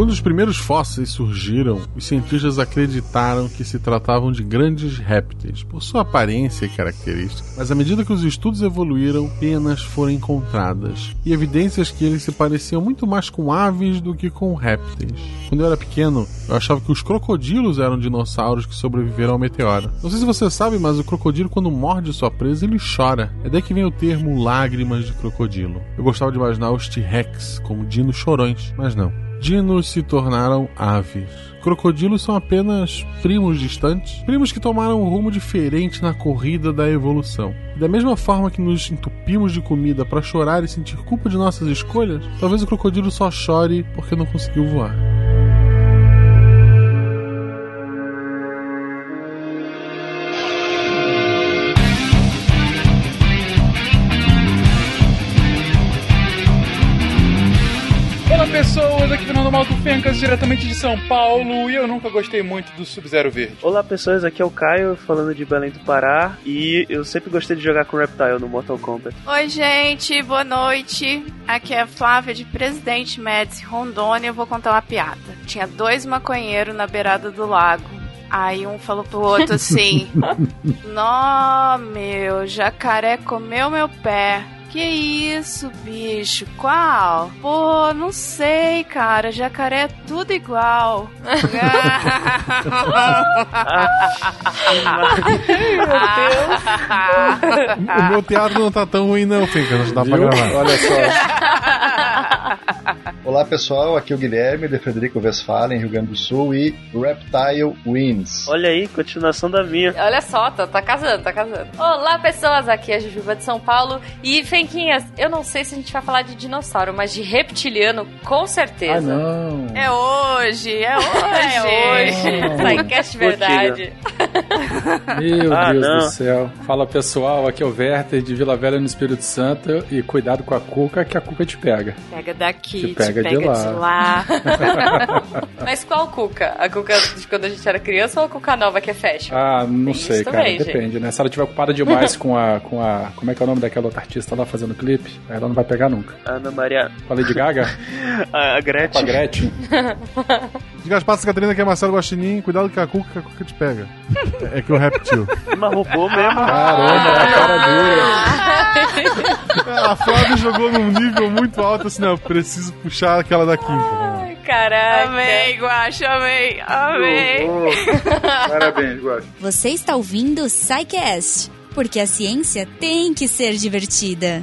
Quando os primeiros fósseis surgiram, os cientistas acreditaram que se tratavam de grandes répteis, por sua aparência e características. Mas à medida que os estudos evoluíram, penas foram encontradas e evidências que eles se pareciam muito mais com aves do que com répteis. Quando eu era pequeno, eu achava que os crocodilos eram dinossauros que sobreviveram ao meteoro. Não sei se você sabe, mas o crocodilo, quando morde sua presa, ele chora. É daí que vem o termo lágrimas de crocodilo. Eu gostava de imaginar os T-Rex como dinos chorões, mas não. Dinos se tornaram aves. Crocodilos são apenas primos distantes, primos que tomaram um rumo diferente na corrida da evolução. Da mesma forma que nos entupimos de comida para chorar e sentir culpa de nossas escolhas, talvez o crocodilo só chore porque não conseguiu voar. Malto Fencas, diretamente de São Paulo, e eu nunca gostei muito do Sub-Zero Verde. Olá pessoas, aqui é o Caio, falando de Belém do Pará, e eu sempre gostei de jogar com Reptile no Mortal Kombat. Oi gente, boa noite. Aqui é a Flávia de Presidente Médici, Rondônia. Eu vou contar uma piada. Tinha dois maconheiros na beirada do lago. Aí um falou pro outro assim: Nó, meu, jacaré comeu meu pé. Que isso, bicho? Qual? Pô, não sei, cara. Jacaré é tudo igual. o meu teatro não tá tão ruim, não, Finca. Não dá pra Viu? gravar. Olha só. Olá pessoal, aqui é o Guilherme de Frederico Westphalen, Rio Grande do Sul e Reptile Wins. Olha aí, continuação da minha. Olha só, tá, tá casando, tá casando. Olá, pessoas, aqui é a Jujuba de São Paulo. E, Fenquinhas, eu não sei se a gente vai falar de dinossauro, mas de reptiliano, com certeza. Ah não! É hoje, é hoje. É hoje. Sidecast verdade. Meu Ah, Deus não. do céu. Fala pessoal, aqui é o Werther de Vila Velha no Espírito Santo e cuidado com a cuca que a cuca te pega. Pega daqui, Te te pega pega, de lá. de lá. Mas qual cuca? A cuca de quando a gente era criança ou a cuca nova que é fashion? Ah, não Tem sei, cara. também, gente. Depende, né? Se ela tiver ocupada demais com a, com a. Como é que é o nome daquela outra artista lá fazendo clipe? Aí Ela não vai pegar nunca. Ana Maria. Com a Lady Gaga? A, a com a Gretchen. Gretchen? Diga as passas, Catarina, que é Marcelo Guaxinim. Cuidado com a cuca, que a cuca te pega. É, é que o reptil. Mas roubou mesmo. Caramba, a cara dura. a Flávia jogou num nível muito alto, assim, não, eu preciso puxar aquela da quinta. Ai, caraca. Amei, Guaxa, amei, amei. Parabéns, gosto. Você está ouvindo o SciCast, porque a ciência tem que ser divertida.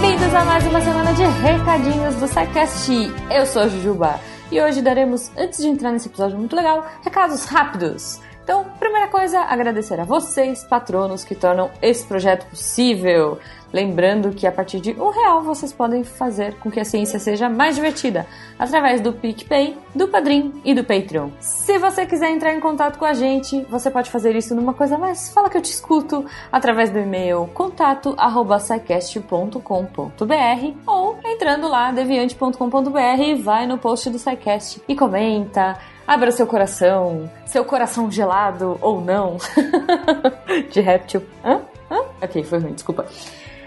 Bem-vindos a mais uma semana de recadinhos do SciCast. Eu sou a Jujuba e hoje daremos, antes de entrar nesse episódio muito legal, recados rápidos. Então, primeira coisa, agradecer a vocês, patronos, que tornam esse projeto possível. Lembrando que a partir de um real vocês podem fazer com que a ciência seja mais divertida através do PicPay, do Padrim e do Patreon. Se você quiser entrar em contato com a gente, você pode fazer isso numa coisa mais fala que eu te escuto através do e-mail contato@scicast.com.br ou entrando lá deviante.com.br vai no post do SciCast e comenta, abra seu coração, seu coração gelado ou não de réptil. Hã? Hã? Ok, foi ruim, desculpa.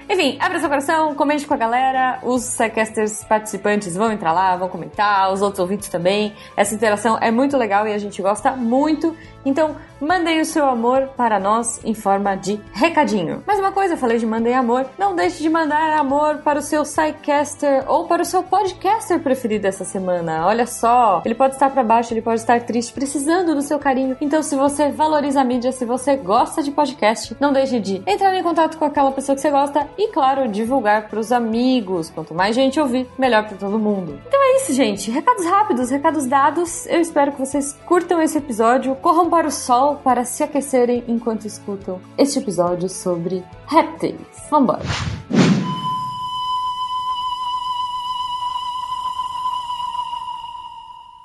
Enfim, abra seu coração, comente com a galera. Os Psycasters participantes vão entrar lá, vão comentar, os outros ouvintes também. Essa interação é muito legal e a gente gosta muito. Então, mandem o seu amor para nós em forma de recadinho. Mais uma coisa, eu falei de mandem amor. Não deixe de mandar amor para o seu Psycaster ou para o seu podcaster preferido essa semana. Olha só, ele pode estar para baixo, ele pode estar triste, precisando do seu carinho. Então, se você valoriza a mídia, se você gosta de podcast, não deixe de entrar em contato com aquela pessoa que você gosta e, claro, divulgar para os amigos. Quanto mais gente ouvir, melhor para todo mundo. Então é isso, gente. Recados rápidos, recados dados. Eu espero que vocês curtam esse episódio, corram para o sol para se aquecerem enquanto escutam este episódio sobre répteis. Vambora!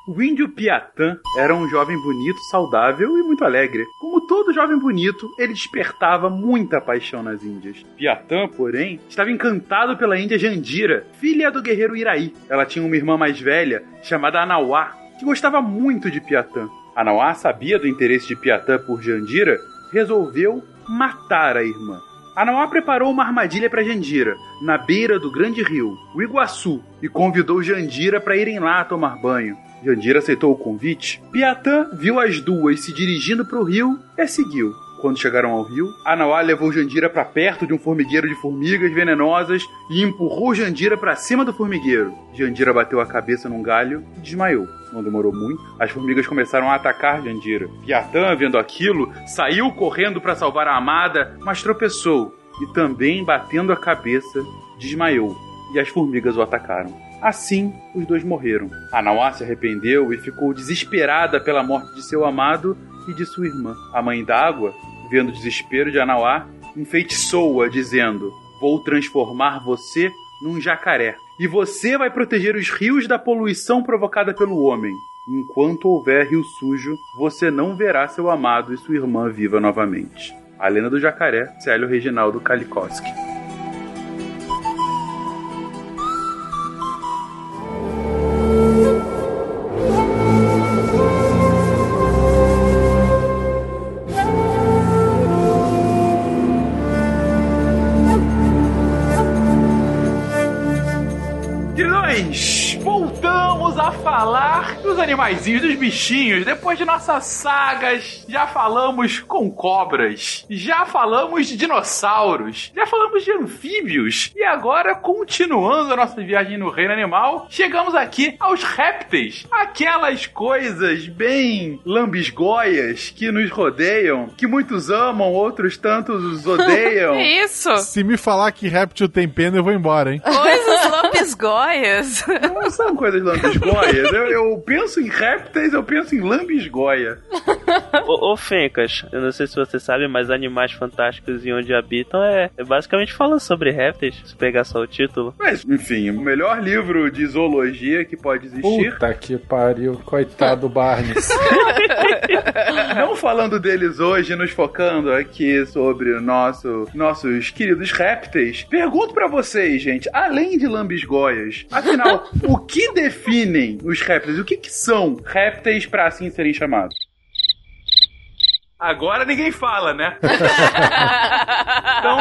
O índio Piatã era um jovem bonito, saudável e muito alegre. Como todo jovem bonito, ele despertava muita paixão nas índias. Piatã, porém, estava encantado pela índia Jandira, filha do guerreiro Iraí. Ela tinha uma irmã mais velha, chamada Anauá, que gostava muito de Piatã. Anauá sabia do interesse de Piatã por Jandira, resolveu matar a irmã. Anauá preparou uma armadilha para Jandira, na beira do grande rio, o Iguaçu, e convidou Jandira para irem lá tomar banho. Jandira aceitou o convite. Piatã viu as duas se dirigindo para o rio e seguiu. Quando chegaram ao rio, Anauá levou Jandira para perto de um formigueiro de formigas venenosas e empurrou Jandira para cima do formigueiro. Jandira bateu a cabeça num galho e desmaiou. Não demorou muito, as formigas começaram a atacar Jandira. Piatã, vendo aquilo, saiu correndo para salvar a amada, mas tropeçou e também, batendo a cabeça, desmaiou. E as formigas o atacaram. Assim, os dois morreram. Anauá se arrependeu e ficou desesperada pela morte de seu amado e de sua irmã. A mãe d'água, vendo o desespero de Anauá, enfeitiçou-a, dizendo: Vou transformar você num jacaré. E você vai proteger os rios da poluição provocada pelo homem. Enquanto houver rio sujo, você não verá seu amado e sua irmã viva novamente. A lenda do jacaré, Célio Reginaldo Kalikowski. Animaizinhos, dos bichinhos. Depois de nossas sagas, já falamos com cobras, já falamos de dinossauros, já falamos de anfíbios. E agora, continuando a nossa viagem no reino animal, chegamos aqui aos répteis. Aquelas coisas bem lambisgoias que nos rodeiam, que muitos amam, outros tantos os odeiam. Isso! Se me falar que réptil tem pena, eu vou embora, hein? Coisas lambisgoias. Não são coisas lambisgoias. Eu, eu penso em répteis, eu penso em lambisgoia. Ô, ô Fencas, eu não sei se você sabe, mas Animais Fantásticos e Onde Habitam é, é basicamente falando sobre répteis, se pegar só o título. Mas, enfim, o melhor livro de zoologia que pode existir. Puta que pariu, coitado do Barnes. Não falando deles hoje, nos focando aqui sobre o nosso, nossos queridos répteis. Pergunto pra vocês, gente, além de lambisgoias, afinal, o que definem os répteis? O que, que são répteis pra assim serem chamados? Agora ninguém fala, né?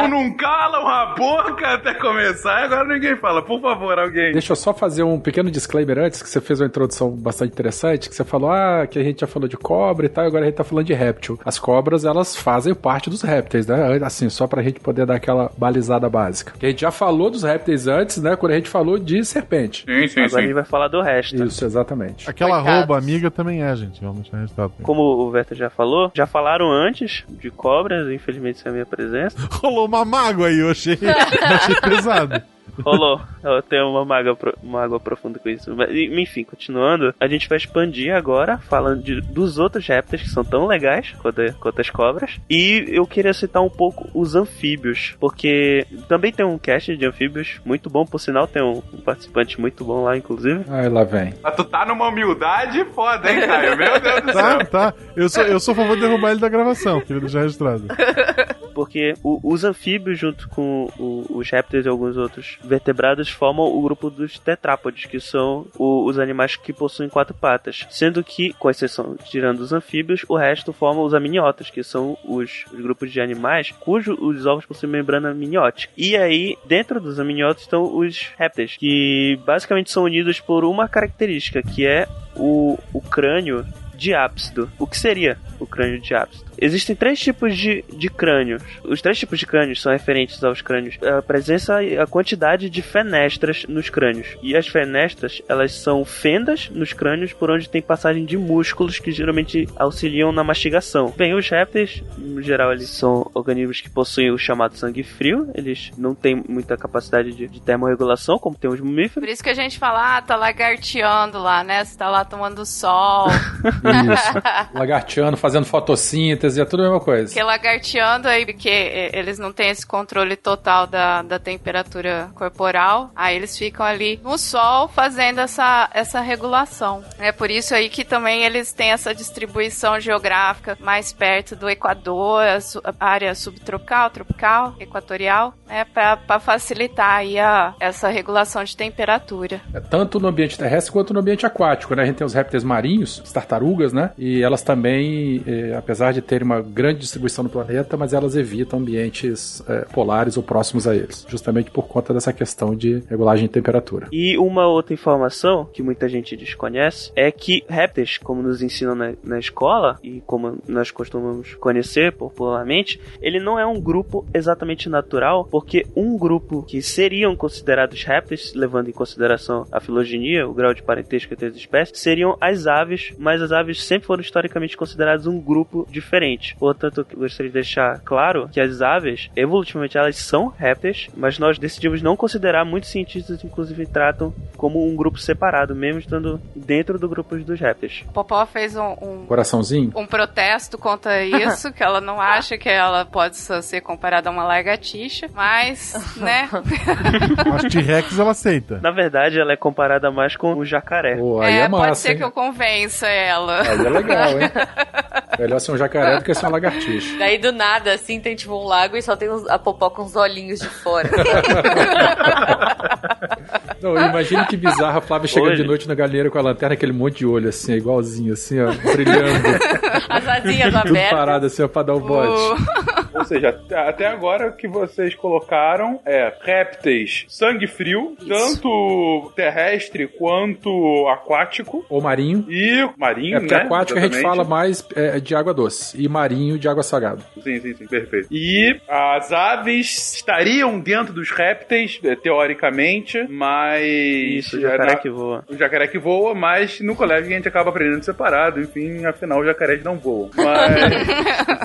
então não calam a boca até começar, agora ninguém fala. Por favor, alguém. Deixa eu só fazer um pequeno disclaimer antes, que você fez uma introdução bastante interessante, que você falou, ah, que a gente já falou de cobra e tal, agora a gente tá falando de réptil. As cobras, elas fazem parte dos répteis, né? Assim, só pra gente poder dar aquela balizada básica. Que a gente já falou dos répteis antes, né? Quando a gente falou de serpente. Sim, sim, Agora a gente vai falar do resto. Isso, exatamente. Aquela Coitados. rouba amiga também é, gente. Vamos deixar registrado. Como o Verta já falou, já falaram antes de cobras, infelizmente sem a minha presença. Rolou uma mágoa aí, eu achei, eu achei pesado. Rolou. Eu tenho uma mágoa, pro- uma água profunda com isso. Mas, enfim, continuando, a gente vai expandir agora, falando de- dos outros répteis que são tão legais quanto, quanto as cobras. E eu queria citar um pouco os anfíbios, porque também tem um cast de anfíbios muito bom, por sinal, tem um, um participante muito bom lá, inclusive. Aí lá vem. Mas tu tá numa humildade foda, hein, Caio? Meu Deus do Tá, céu. tá. Eu sou, eu sou a favor de derrubar ele da gravação, queria deixar registrado. Porque o- os anfíbios, junto com o- os répteis e alguns outros vertebrados, formam o grupo dos tetrápodes, que são o- os animais que possuem quatro patas. Sendo que, com exceção, tirando os anfíbios, o resto forma os amniotas, que são os, os grupos de animais cujos os ovos possuem membrana amniótica. E aí, dentro dos amniotas estão os répteis, que basicamente são unidos por uma característica, que é o, o crânio diápsido. O que seria o crânio diápsido? Existem três tipos de, de crânios. Os três tipos de crânios são referentes aos crânios. A presença e a quantidade de fenestras nos crânios. E as fenestras, elas são fendas nos crânios por onde tem passagem de músculos que geralmente auxiliam na mastigação. Bem, os répteis, no geral, eles são organismos que possuem o chamado sangue frio. Eles não têm muita capacidade de, de termorregulação, como tem os mamíferos. Por isso que a gente fala, ah, tá lagarteando lá, né? Você tá lá tomando sol. Isso. Lagarteando, fazendo fotossíntese, é tudo a mesma coisa. Porque lagarteando aí, porque eles não têm esse controle total da, da temperatura corporal, aí eles ficam ali no sol fazendo essa, essa regulação. É por isso aí que também eles têm essa distribuição geográfica mais perto do Equador, a área subtropical, tropical, equatorial, né, para facilitar aí a, essa regulação de temperatura. É tanto no ambiente terrestre quanto no ambiente aquático, né? A gente tem os répteis marinhos, as tartarugas, tartarugas, né? E elas também, eh, apesar de terem uma grande distribuição no planeta, mas elas evitam ambientes eh, polares ou próximos a eles, justamente por conta dessa questão de regulagem de temperatura. E uma outra informação que muita gente desconhece é que répteis, como nos ensinam na, na escola e como nós costumamos conhecer popularmente, ele não é um grupo exatamente natural, porque um grupo que seriam considerados répteis, levando em consideração a filogenia, o grau de parentesco entre as espécies, seriam as aves, mas as aves sempre foram historicamente consideradas um grupo diferente. Portanto, eu gostaria de deixar claro que as aves, evolutivamente, elas são répteis, mas nós decidimos não considerar, muitos cientistas inclusive tratam como um grupo separado, mesmo estando dentro do grupo dos répteis. Popó fez um, um, Coraçãozinho? um protesto contra isso, que ela não acha que ela pode ser comparada a uma lagartixa, mas, né? As T-Rex ela aceita. Na verdade, ela é comparada mais com o jacaré. Aí é, é, pode massa, ser hein? que eu convença ela. Aí é legal, hein? Melhor ser um jacaré do que ser uma lagartixa. Daí do nada, assim, tem tipo um lago e só tem uns- a popó com os olhinhos de fora. Não, imagina que bizarra a Flávia chega Hoje. de noite na galinheira com a lanterna, aquele monte de olho assim, igualzinho, assim, ó, brilhando. As asinhas tudo abertas. parado assim, ó, pra dar o bote. O- Ou seja, até- agora o que vocês colocaram é répteis sangue frio, tanto terrestre quanto aquático. Ou marinho. E marinho, É porque né? aquático a gente Exatamente. fala mais é, de água doce. E marinho de água salgada. Sim, sim, sim, perfeito. E as aves estariam dentro dos répteis, eh, teoricamente, mas. Isso, o jacaré era- que voa. O jacaré que voa, mas no colégio a gente acaba aprendendo separado, enfim, afinal os jacarés não voam. Mas.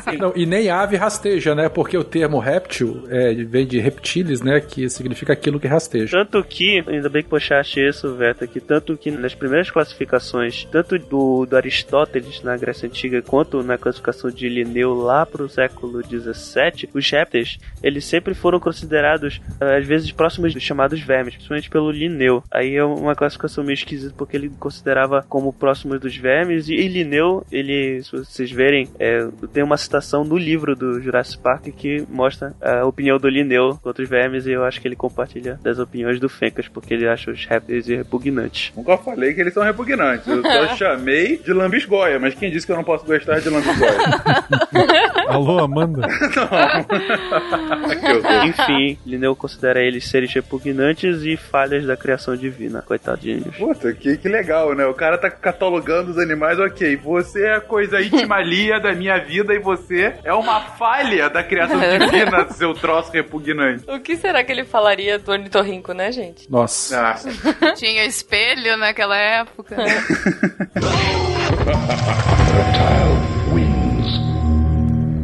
Não, e nem ave rasteja, né? Porque o termo réptil é, vem de reptiles, né? Que significa aquilo que rasteja. Tanto que, ainda bem que puxaste isso, Veta, que tanto que nas primeiras classificações, tanto do, do Aristóteles na Grécia Antiga, quanto na classificação de Linneu lá pro século XVII, os répteis, eles sempre foram considerados, eh, às vezes, próximos dos chamados vermes, principalmente pelo Linneu. Aí é uma classificação meio esquisita, porque ele considerava como próximos dos vermes, e, e Linneu, ele, se vocês verem, é, tem uma citação no livro do Jurassic Park que mostra a opinião do Linneu contra os vermes, e eu acho que ele compartilha das opiniões do Fencas, porque ele acha os répteis repugnantes. Nunca falei que eles são repugnantes. Eu só chamei de lambisgoia, mas quem disse que eu não posso gostar de lambisgoia? Alô, Amanda? Horror. Enfim, Linneu considera eles seres repugnantes e falhas da criação divina. Coitadinhos. Puta, que, que legal, né? O cara tá catalogando os animais, ok. Você é a coisa íntimalia da minha vida e você é uma falha da criação divina, seu troço repugnante. O que será que ele falaria do ornitorrinco, né, gente? Nossa. Nossa. Tinha espelho naquela época.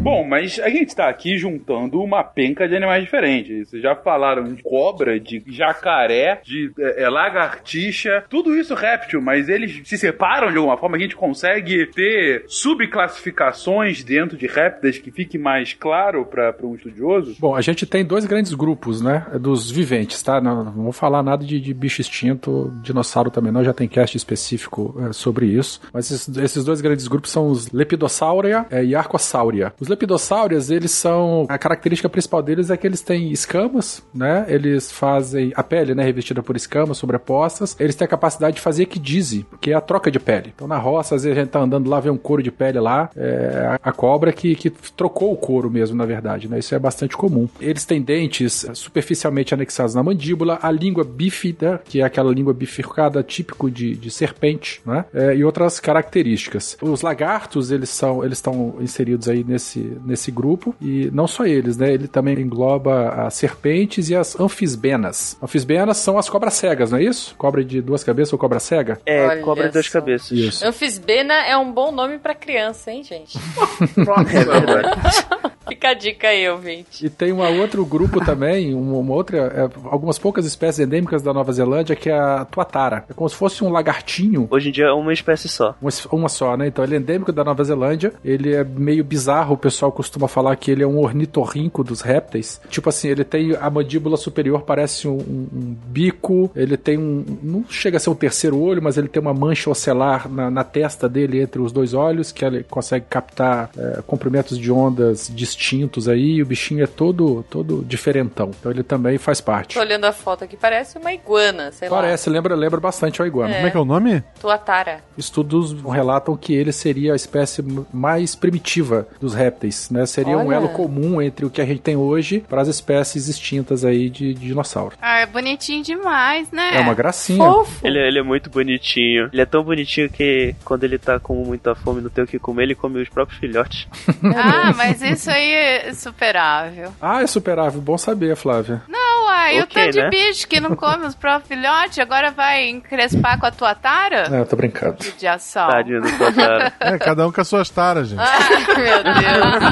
Bom, mas a gente tá aqui juntando uma penca de animais diferentes. Vocês já falaram de cobra, de jacaré, de é, é, lagartixa, tudo isso réptil, mas eles se separam de alguma forma. A gente consegue ter subclassificações dentro de répteis que fique mais claro para um estudioso? Bom, a gente tem dois grandes grupos, né? Dos viventes, tá? Não, não vou falar nada de, de bicho extinto, dinossauro também não, já tem cast específico é, sobre isso. Mas esses, esses dois grandes grupos são os Lepidosauria é, e Arcossauria. Os lepidossauros, eles são. A característica principal deles é que eles têm escamas, né? Eles fazem. A pele, né? Revestida por escamas sobrepostas. Eles têm a capacidade de fazer equidise, que é a troca de pele. Então na roça, às vezes a gente tá andando lá, vê um couro de pele lá. É a, a cobra que, que trocou o couro mesmo, na verdade, né? Isso é bastante comum. Eles têm dentes superficialmente anexados na mandíbula, a língua bífida, que é aquela língua bifurcada típico de, de serpente, né? É, e outras características. Os lagartos, eles são, eles estão inseridos aí nesse, nesse grupo e não só eles, né? Ele também engloba as serpentes e as anfisbenas. Anfisbenas são as cobras cegas, não é isso? Cobra de duas cabeças ou cobra cega? É, Olha cobra de duas cabeças. Isso. Anfisbena é um bom nome pra criança, hein, gente? Nossa, velho. Fica a dica aí, ouvinte. E tem um outro grupo também, uma, uma outra, é, algumas poucas espécies endêmicas da Nova Zelândia, que é a tuatara. É como se fosse um lagartinho, Hoje em dia é uma espécie só. uma, uma só, né? Então ele é endêmico da Nova Zelândia, ele é meio bizarro, o pessoal costuma falar que ele é um ornitorrinco dos répteis. Tipo assim, ele tem a mandíbula superior, parece um, um- um bico, ele tem um. Não chega a ser um terceiro olho, mas ele tem uma mancha ocelar na, na testa dele entre os dois olhos, que ele consegue captar é, comprimentos de ondas distintos aí, e o bichinho é todo, todo diferentão. Então ele também faz parte. Tô olhando a foto aqui, parece uma iguana, sei lá. Parece, lembra, lembra bastante a iguana. É. Como é que é o nome? Tuatara. Estudos relatam que ele seria a espécie mais primitiva dos répteis, né? Seria um Olha. elo comum entre o que a gente tem hoje para as espécies extintas aí de, de dinossauro. Ah, é bonitinho demais, né? É uma gracinha. Fofo. Ele, ele é muito bonitinho. Ele é tão bonitinho que quando ele tá com muita fome e não tem o que comer, ele come os próprios filhotes. Ah, mas isso aí é superável. Ah, é superável. Bom saber, Flávia. Não, uai, o Ok, tanto de né? bicho que não come os próprios filhotes, agora vai encrespar com a tua tara? Não, eu tô brincando. De ação. Tadinho do Totaro. É, cada um com as suas taras, gente. Ai, meu Deus.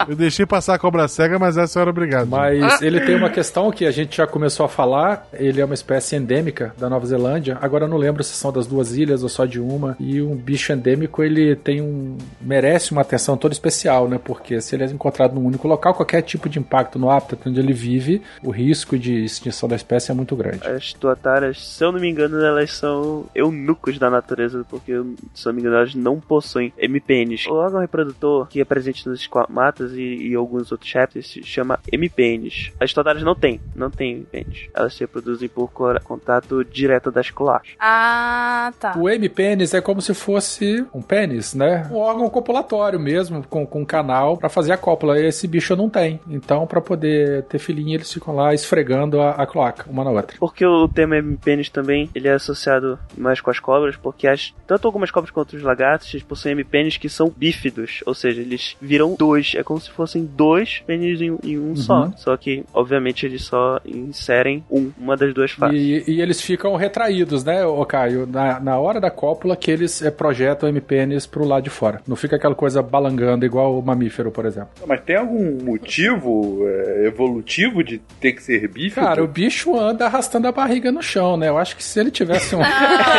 Eu deixei passar a cobra cega, mas essa eu era obrigado. Mas ele tem uma questão que a gente já começou a falar. Ele é uma espécie endêmica da Nova Zelândia. Agora eu não lembro se são das duas ilhas ou só de uma. E um bicho endêmico, ele tem um. merece uma atenção toda especial, né? Porque se ele é encontrado num único local, qualquer tipo de impacto no hábitat onde ele vive, o risco de extinção da espécie é muito grande. As tuataras, se eu não me engano, elas são eunucos da natureza, porque, se eu não me engano, elas não possuem MPNs. O órgão reprodutor que é presente nos esquamatas e, e alguns outros répteis se chama MPNs. As tuataras não têm, não têm MPNs. Elas se reproduzem por contato direto das colares. Ah, tá. O M-pênis é como se fosse um pênis, né? Um órgão copulatório mesmo, com, com um canal pra fazer a cópula. Esse bicho não tem. Então, pra poder ter filhinho, eles ficam lá esfregando a, a cloaca, uma na outra. Porque o termo MPNs também, ele é associado mais com as cobras, porque as, tanto algumas cobras quanto os lagartos, eles possuem MPNs que são bífidos, ou seja, eles viram dois, é como se fossem dois pênis em, em um só. Só que, obviamente, eles só inserem um, uma das duas faces. E, e eles ficam retraídos, né, ô Caio? Na, na hora da cópula que eles é, projetam o M-pênis pro lado de fora. Não fica aquela coisa balangando igual o mamífero, por exemplo. Mas tem algum motivo é, evolutivo de ter que ser bífido? Cara, o bicho anda arrastando a barriga no chão, né? Eu acho que se ele tivesse um.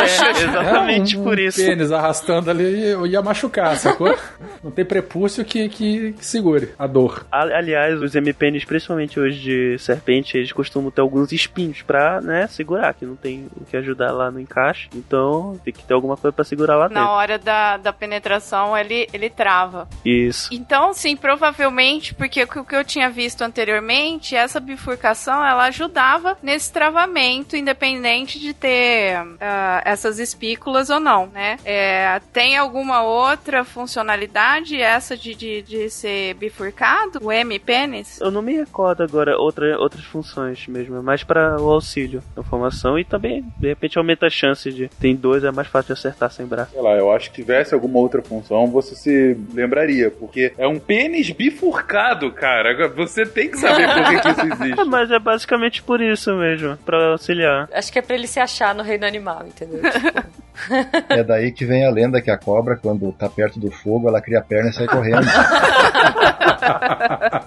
É, exatamente É, um, por um isso. pênis arrastando ali, eu ia machucar, sacou? Não tem prepúcio que, que, que segure a dor. Aliás, os MPNs, principalmente hoje de serpente, eles costumam ter alguns espinhos pra, né, segurar, que não tem o que ajudar lá no encaixe. Então, tem que ter alguma coisa pra segurar lá Na dentro. hora da, da penetração, ele, ele trava. Isso. Então, sim, provavelmente, porque o que eu tinha visto anteriormente, essa bifurcação, ela ajudava nesse travamento, independente de ter ah, essas espículas ou não, né? É, tem alguma outra funcionalidade, essa de, de, de ser bifurcado? O M-pênis? Eu não me recordo agora outra, outras funções mesmo, é mais para o auxílio da formação e também, de repente, aumenta a chance de. Tem dois, é mais fácil de acertar sem braço. Sei lá, eu acho que tivesse alguma outra função, você se lembraria, porque é um pênis bifurcado, cara. Você tem que saber por que, que isso existe. mas é basicamente por isso mesmo, pra auxiliar. Acho que é pra ele se achar no reino animal, entendeu? Tipo, É daí que vem a lenda que a cobra, quando tá perto do fogo, ela cria a perna e sai correndo.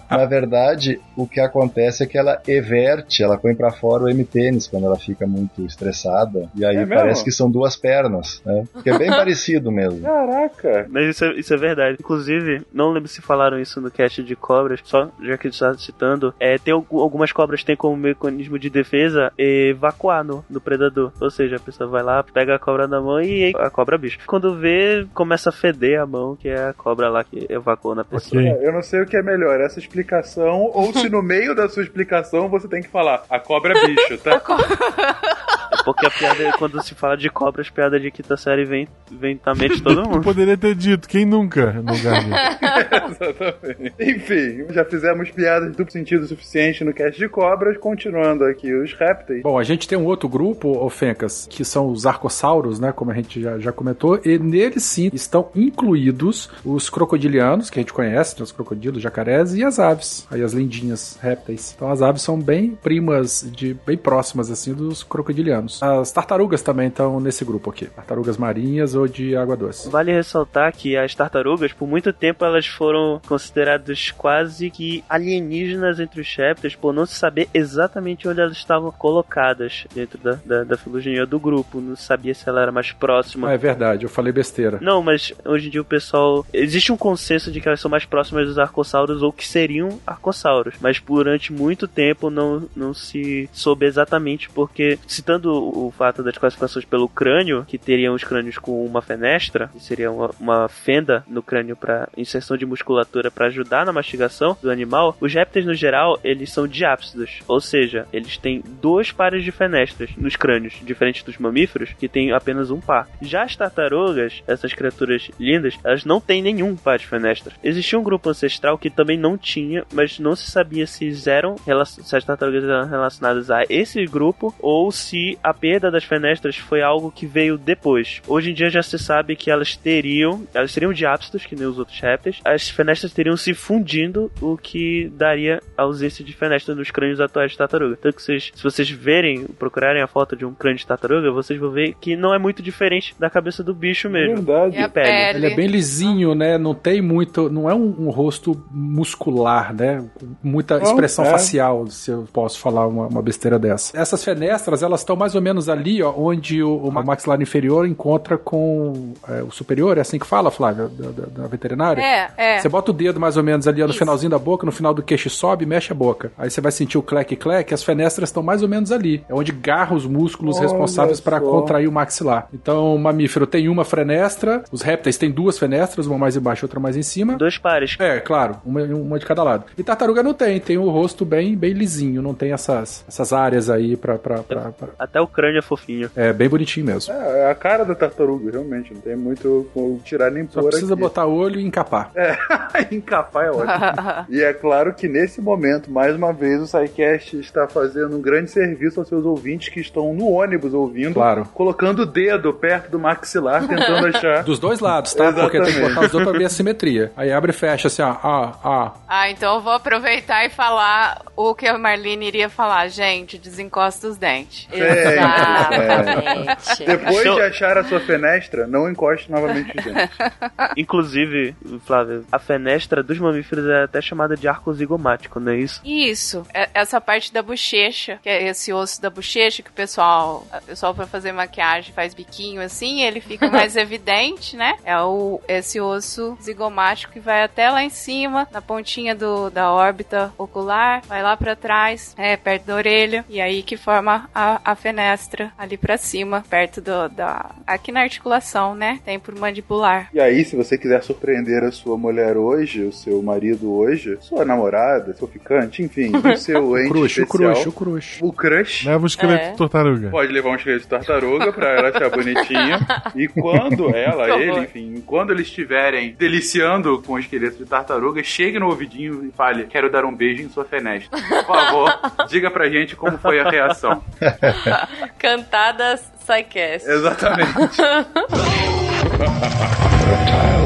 Na verdade, o que acontece é que ela everte, ela põe pra fora o M-pênis quando ela fica muito estressada. E aí É parece que são duas pernas, né? Que é bem parecido mesmo. Caraca. Mas isso é, isso é verdade. Inclusive, não lembro se falaram isso no cast de cobras, só já que a gente está citando, é, tem algu- algumas cobras têm como mecanismo de defesa evacuar no, no predador. Ou seja, a pessoa vai lá, pega a cobra na mão e a cobra bicho. Quando vê, começa a feder a mão, que é a cobra lá que evacuou na pessoa. Ok. É, Eu não sei o que é melhor, essa explicação, ou se no meio da sua explicação você tem que falar, a cobra é bicho, tá? Porque a piada, quando se fala de cobras, piada de quinta série vem, vem na mente de todo Eu mundo. poderia ter dito, quem nunca no? Exatamente. Enfim, já fizemos piadas de duplo sentido suficiente no cast de cobras, continuando aqui os répteis. Bom, a gente tem um outro grupo, ô Fencas, que são os arcossauros, né? Como a gente já, já comentou, e neles sim estão incluídos os crocodilianos, que a gente conhece, né, os crocodilos, jacarés, e as aves, aí as lindinhas répteis. Então as aves são bem primas, de bem próximas, assim, dos crocodilianos. As tartarugas também estão nesse grupo aqui. Tartarugas marinhas ou de água doce. Vale ressaltar que as tartarugas, por muito tempo, elas foram consideradas quase que alienígenas entre os répteis, por não se saber exatamente onde elas estavam colocadas dentro da, da, da filogenia do grupo. Não sabia se ela era mais próxima. Ah, é verdade, eu falei besteira. Não, mas hoje em dia o pessoal. Existe um consenso de que elas são mais próximas dos arcossauros ou que seriam arcossauros. Mas durante muito tempo não, não se soube exatamente, porque, citando o fato das classificações pelo crânio, que teriam os crânios com uma fenestra, que seria uma, uma fenda no crânio para inserção de musculatura para ajudar na mastigação do animal, os répteis no geral, eles são diápsidos, ou seja, eles têm dois pares de fenestras nos crânios, diferente dos mamíferos, que têm apenas um par. Já as tartarugas, essas criaturas lindas, elas não têm nenhum par de fenestras. Existia um grupo ancestral que também não tinha, mas não se sabia se eram se as tartarugas eram relacionadas a esse grupo ou se a perda das fenestras foi algo que veio depois. Hoje em dia já se sabe que elas teriam, elas seriam diápsitos, que nem os outros répteis. As fenestras teriam se fundindo, o que daria ausência de fenestras nos crânios atuais de tartaruga. Tanto que vocês, se vocês verem, procurarem a foto de um crânio de tartaruga, vocês vão ver que não é muito diferente da cabeça do bicho mesmo. Verdade. E a pele. Ele é bem lisinho, né? Não tem muito. Não é um, um rosto muscular, né? Muita expressão é. facial, se eu posso falar uma, uma besteira dessa. Essas fenestras, elas estão mais ou menos ali, ó, onde o, o maxilar inferior encontra com é, o superior, é assim que fala, Flávia, da, da- da veterinária? É, é. Você bota o dedo mais ou menos ali ó, no Isso. finalzinho da boca, no final do queixo sobe, mexe a boca. Aí você vai sentir o clec-clec, as fenestras estão mais ou menos ali. É onde garra os músculos Olha responsáveis para contrair o maxilar. Então, o mamífero tem uma fenestra, os répteis têm duas fenestras, uma mais embaixo, outra mais em cima. Dois pares. É, claro, uma, uma de cada lado. E tartaruga não tem, tem o rosto bem, bem lisinho, não tem essas, essas áreas aí pra, pra, pra, pra- Até o crânio é fofinho. É bem bonitinho mesmo. É, é a cara da tartaruga, realmente. Não tem muito como tirar nem Só pôr precisa aqui. botar olho e encapar. Encapar é ótimo. e é claro que nesse momento, mais uma vez, o SciCast está fazendo um grande serviço aos seus ouvintes que estão no ônibus ouvindo, Claro. colocando o dedo perto do maxilar, tentando achar. Dos dois lados, tá? Porque tem que Exatamente. botar os dois pra ver a simetria. Aí abre e fecha assim, ó. ó, ó. Ah, então eu vou aproveitar e falar o que a Marlene iria falar. Gente, desencosta os dentes. É, Exatamente. Depois Show. de achar a sua fenestra, não encoste novamente os dentes. Inclusive, Flávio, a fenestra dos mamíferos é até chamada de arco zigomático, não é isso? Isso, é- essa parte da bochecha, que é esse osso da bochecha que o pessoal, o pessoal vai fazer maquiagem faz biquinho assim, ele fica mais evidente, né? É o esse osso zigomático que vai até lá em cima, na pontinha do, da órbita ocular, vai lá pra trás, é perto da orelha e aí que forma a, a fenestra ali pra cima, perto do da aqui na articulação, né? Tem por mandibular. E aí, se você quiser surpreender a sua mulher hoje, o seu marido hoje, sua namorada, seu ficante, enfim, o seu ente Crush, o especial, crush, o crush. o crush, Leva o esqueleto É. de tartaruga. Pode levar um esqueleto de tartaruga pra ela achar bonitinha. E quando ela, ele, enfim, quando eles estiverem deliciando com o esqueleto de tartaruga, chegue no ouvidinho e fale: Quero dar um beijo em sua fenestra. Por favor, diga pra gente como foi a reação. Cantadas Psycast. Exatamente.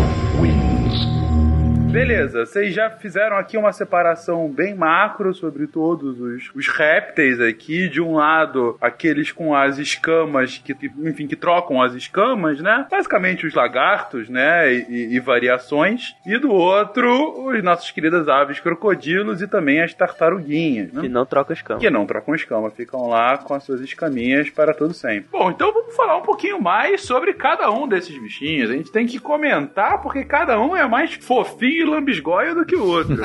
Beleza, vocês já fizeram aqui uma separação bem macro sobre todos os, os répteis aqui. De um lado, aqueles com as escamas, que, enfim, que trocam as escamas, né? Basicamente os lagartos, né? E, e- e variações. E do outro, os nossos queridas aves crocodilos e também as tartaruguinhas, né? Que não troca as camas. Que não trocam escama, ficam lá com as suas escaminhas para todo sempre. Bom, então vamos falar um pouquinho mais sobre cada um desses bichinhos. A gente tem que comentar porque cada um é mais fofinho e lambisgoia do que o outro.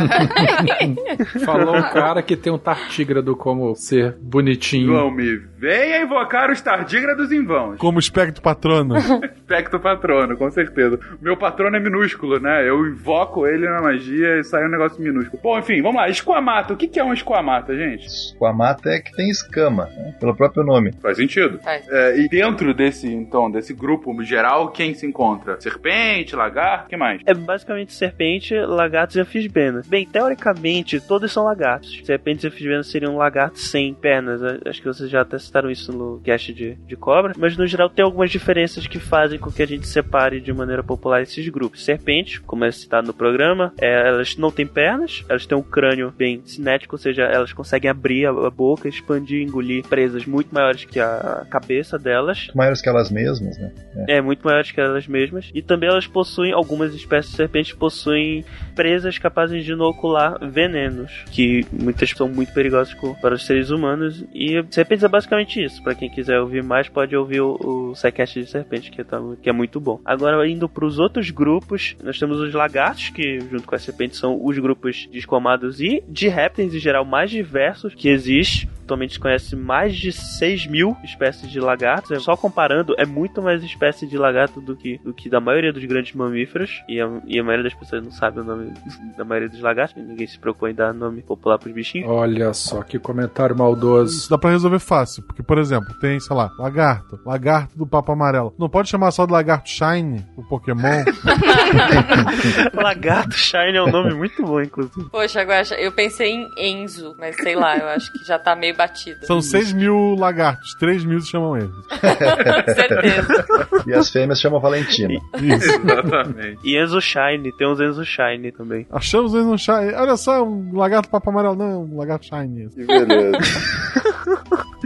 Falou um cara que tem um tartígrado como ser bonitinho. Não me venha invocar os tardígrados em vão. Como espectro patrono. Aspecto patrono, com certeza. Meu patrono é minúsculo, né? Eu invoco ele na magia e sai um negócio minúsculo. Bom, enfim, vamos lá. Esquamata. O que que é um esquamata, gente? Squamata é que tem escama, né? pelo próprio nome. Faz sentido. Faz. É, e dentro desse, então, desse grupo geral, quem se encontra? Serpente, lagarto, o que mais? É basicamente serpente, lagartos e anfisbenas. Bem, teoricamente, todos são lagartos. Serpentes e anfisbenas seriam lagartos sem pernas. Acho que vocês já até citaram isso no cast de, de cobra. Mas no geral tem algumas diferenças que fazem com que a gente separe de maneira popular esses grupos. Serpente, como é citado no programa, é, elas não têm pernas, elas têm um crânio bem cinético, ou seja, elas conseguem abrir a, boca, expandir e engolir presas muito maiores que a cabeça delas. Maiores que elas mesmas, né? É, muito maiores que elas mesmas. E também elas possuem, algumas espécies de serpentes possuem presas capazes de inocular venenos, que muitas são muito perigosas para os seres humanos. E serpentes é basicamente isso. Para quem quiser ouvir mais, pode ouvir o, o de serpente, que, tá, que é muito bom. Agora, indo para os outros grupos, nós temos os lagartos, que junto com as serpentes são os grupos de esquamados e de répteis em geral mais diversos que existe. Atualmente se conhece mais de 6 mil espécies de lagartos. Só comparando, é muito mais espécie de lagarto do que, do que da maioria dos grandes mamíferos. E a, e a maioria das pessoas não sabe o nome da maioria dos lagartos. Ninguém se preocupa em dar nome popular pros bichinhos. Olha só que comentário maldoso. Isso dá pra resolver fácil, porque, por exemplo, tem, sei lá, lagarto, lagarto do papo amarelo. Não pode chamar só de lagarto shine, o Pokémon. lagarto Shine é um nome muito bom, inclusive. Poxa, agora eu pensei em Enzo, mas sei lá, eu acho que já tá meio batido. São 6 mil lagartos, 3 mil se chamam eles. Certeza. E as fêmeas chamam Valentina. Isso. Exatamente. E Enzo Shine, tem uns Enzo Shine também. Achamos eles no shine. Olha só, um lagarto papo amarelo. Não, um lagarto shine. Que beleza.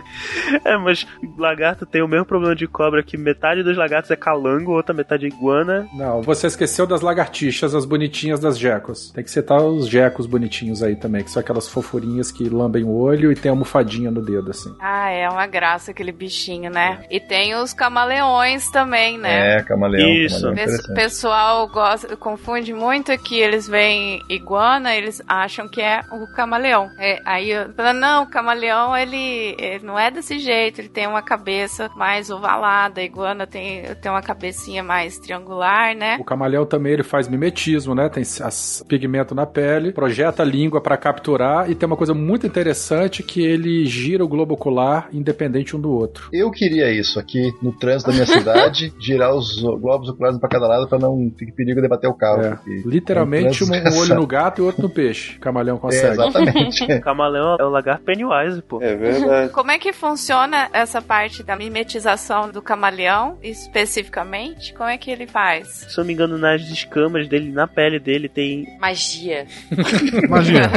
É, mas lagarto tem o mesmo problema de cobra que metade dos lagartos é calango, outra metade é iguana. Não, você esqueceu das lagartixas, as bonitinhas das gecos. Tem que citar os gecos bonitinhos aí também, que são aquelas fofurinhas que lambem o olho e tem a almofadinha no dedo, assim. Ah, é uma graça aquele bichinho, né? E tem os camaleões também, né? É, camaleão. Isso. camaleão O interessante. pessoal gosta, confunde muito que eles veem iguana, eles acham que é o camaleão. É, aí eu falo, não, o camaleão ele, ele não é desse jeito, ele tem uma cabeça mais ovalada, a iguana tem, tem uma cabecinha mais triangular, né? O camaleão também ele faz mimetismo, né? Tem as pigmento na pele, projeta a língua pra capturar e tem uma coisa muito interessante que ele gira o globo ocular independente um do outro. Eu queria isso aqui no trânsito da minha cidade, girar os globos oculares pra cada lado pra não ter perigo de bater o carro. É, literalmente é um um, olho no gato e outro no peixe. O camaleão É, consegue. exatamente. O camaleão é o lagarto Pennywise, pô. É verdade. Como é que funciona essa parte da mimetização do camaleão, especificamente? Como é que ele faz? Se eu não me engano, nas escamas dele, na pele dele, tem. Magia. Imagina.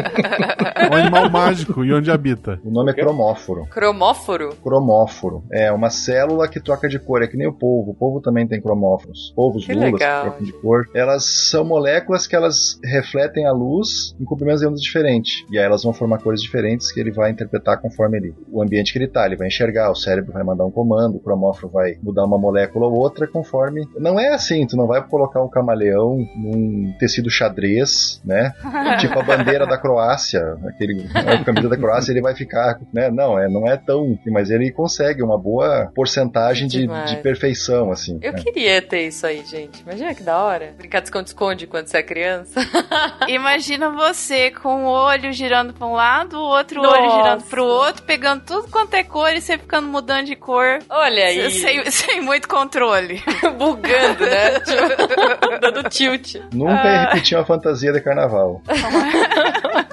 um animal mágico e onde habita. O nome é cromóforo. Cromóforo? Cromóforo. É uma célula que troca de cor. É que nem o polvo. O polvo também tem cromóforos. Polvos, Que lulas, legal. que trocam de cor. Elas são moléculas que elas refletem a luz em comprimentos de ondas diferentes. E aí elas vão formar cores diferentes que ele vai interpretar conforme ele, o ambiente que ele tá. Ele vai enxergar, o cérebro vai mandar um comando, o cromóforo vai mudar uma molécula ou outra conforme. Não é assim, tu não vai colocar um camaleão num tecido xadrez, né? tipo a bandeira da Croácia, aquele a camisa da Croácia, ele vai ficar, né? Não, é, não é tão, mas ele consegue uma boa porcentagem de, de perfeição, assim. Eu né? queria ter isso aí, gente. Imagina que da hora. Brincar de esconde-esconde quando você é criança. Imagina você com o olho girando pra um lado, o outro Nossa. olho girando pro outro, pegando tudo quanto é cor e você ficando mudando de cor. Olha aí. Sem, sem muito controle. Bugando, né? Tipo, dando tilt. Nunca ia repetir uma fantasia de carnaval.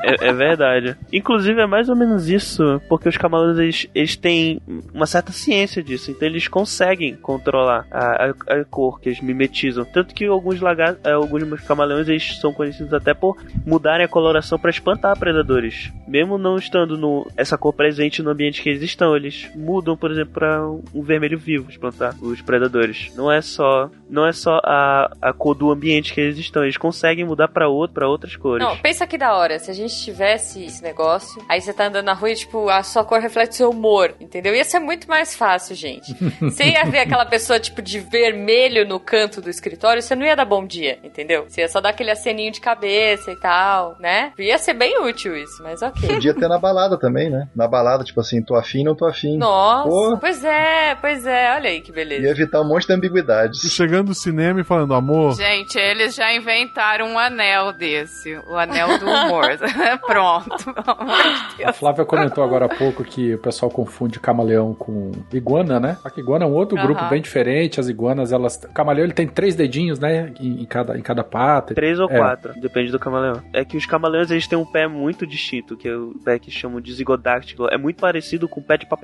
É, é verdade. Inclusive, é mais ou menos isso, porque os camaleões eles, eles têm uma certa ciência disso, então eles conseguem controlar a, a, a cor que eles mimetizam. Tanto que alguns lagartos, eh, alguns camaleões eles são conhecidos até por mudarem a coloração para espantar predadores. Mesmo não estando no, essa cor presente no ambiente que eles estão, eles mudam, por exemplo, para um vermelho vivo espantar os predadores. Não é só não é só a, a cor do ambiente que eles estão, eles conseguem mudar para outro, para outras cores. Não, pensa que da hora. Se a gente tivesse esse negócio, aí você tá andando na rua e, tipo, a sua cor reflete o seu humor, entendeu? Ia ser muito mais fácil, gente. Você ia ver aquela pessoa, tipo, de vermelho no canto do escritório, você não ia dar bom dia, entendeu? Você ia só dar aquele aceninho de cabeça e tal, né? Ia ser bem útil isso, mas ok. Podia ter na balada também, né? Na balada, tipo assim, tô afim, não tô afim. Nossa, Pô. pois é, pois é. Olha aí que Ia beleza. evitar um monte de ambiguidades. Chegando no cinema e falando, amor, Gente, eles já inventaram um anel desse. O anel do humor. Pronto. Pelo amor de A. Flávia comentou agora há pouco que o pessoal confunde camaleão com iguana, né? Só que iguana é um outro grupo bem diferente. As iguanas, elas. O camaleão ele tem três dedinhos, né? Em, em cada, em cada pata. Três ou É. quatro, depende do camaleão. É que os camaleões eles têm um pé muito distinto, que é o pé que chamam de zigodáctilo. É muito parecido com o pé de papagaio,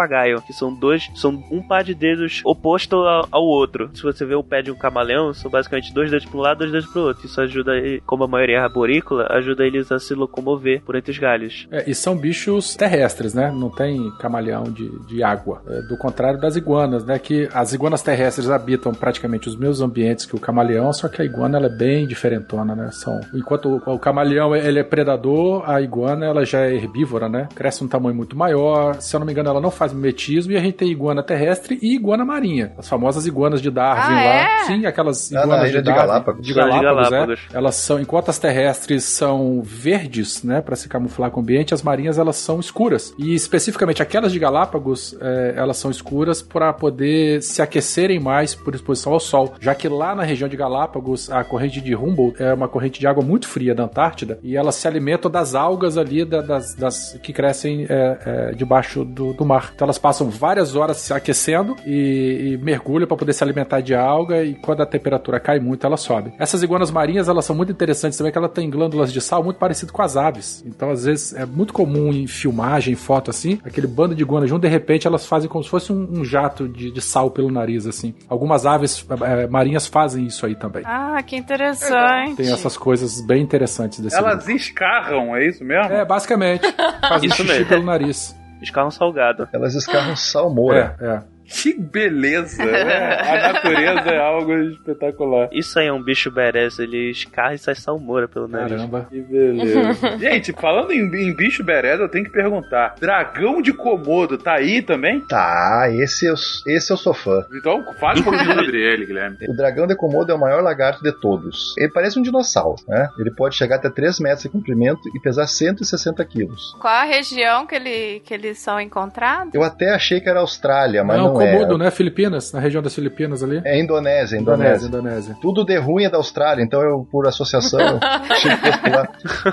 que são dois, são um par de dedos oposto ao, ao outro. Se você vê o pé de um camaleão, são basicamente dois dedos para um lado, dois dedos para o outro. Isso ajuda, ele- como a maioria é arborícola, ajuda eles a se locomover por entre os galhos. É, e são bichos terrestres, né? Não tem camaleão de, de água. É, do contrário das iguanas, né? Que as iguanas terrestres habitam praticamente os mesmos ambientes que o camaleão, só que a iguana ela é bem diferentona, né? São, enquanto o, o camaleão ele é predador, a iguana ela já é herbívora, né? Cresce um tamanho muito maior. Se eu não me engano, ela não faz mimetismo e a gente tem iguana terrestre e iguana marinha. As famosas iguanas de Darwin Ah, lá. é? Sim, aquelas Ah, na iguanas ilha de de. Galápagos. De Iguana de Galápagos, Galápagos. é. Elas são, enquanto as terrestres são verdes, né? né, para se camuflar com o ambiente, as marinhas elas são escuras. E especificamente aquelas de Galápagos, é, elas são escuras para poder se aquecerem mais por exposição ao sol, já que lá na região de Galápagos, a corrente de Humboldt é uma corrente de água muito fria da Antártida e elas se alimentam das algas ali da, das, das, que crescem é, é, debaixo do, do, mar. Então elas passam várias horas se aquecendo e, e mergulham para poder se alimentar de alga e quando a temperatura cai muito, ela sobe. Essas iguanas marinhas, elas são muito interessantes também, que ela tem glândulas de sal muito parecido com as aves. Então, às vezes, é muito comum em filmagem, em foto assim, aquele bando de iguanas junto, de repente elas fazem como se fosse um, um jato de, de, sal pelo nariz, assim. Algumas aves é, marinhas fazem isso aí também. Ah, que interessante. Tem essas coisas bem interessantes desse Elas grupo. escarram, é isso mesmo? É, basicamente. Fazem Isso xixi mesmo. pelo nariz. Escarram salgado. Elas escarram salmoura. É, é. Que beleza! né? A natureza é algo espetacular. Isso aí é um bicho berez, ele escarra e sai salmoura pelo nariz. Caramba. Que beleza. Gente, falando em, em bicho bereza, eu tenho que perguntar: dragão de Komodo tá aí também? Tá, esse eu, esse eu sou fã. Então fale um pouquinho sobre ele, Guilherme. O dragão de Komodo é o maior lagarto de todos. Ele parece um dinossauro, né? Ele pode chegar até 3 metros de comprimento e pesar 160 quilos. Qual a região que, ele, que eles são encontrados? Eu até achei que era Austrália, mas não, não, Komodo, é. né? Filipinas, na região das Filipinas ali. É Indonésia, Indonésia, Indonésia. Indonésia. Tudo de ruim é da Austrália, então eu, por associação, eu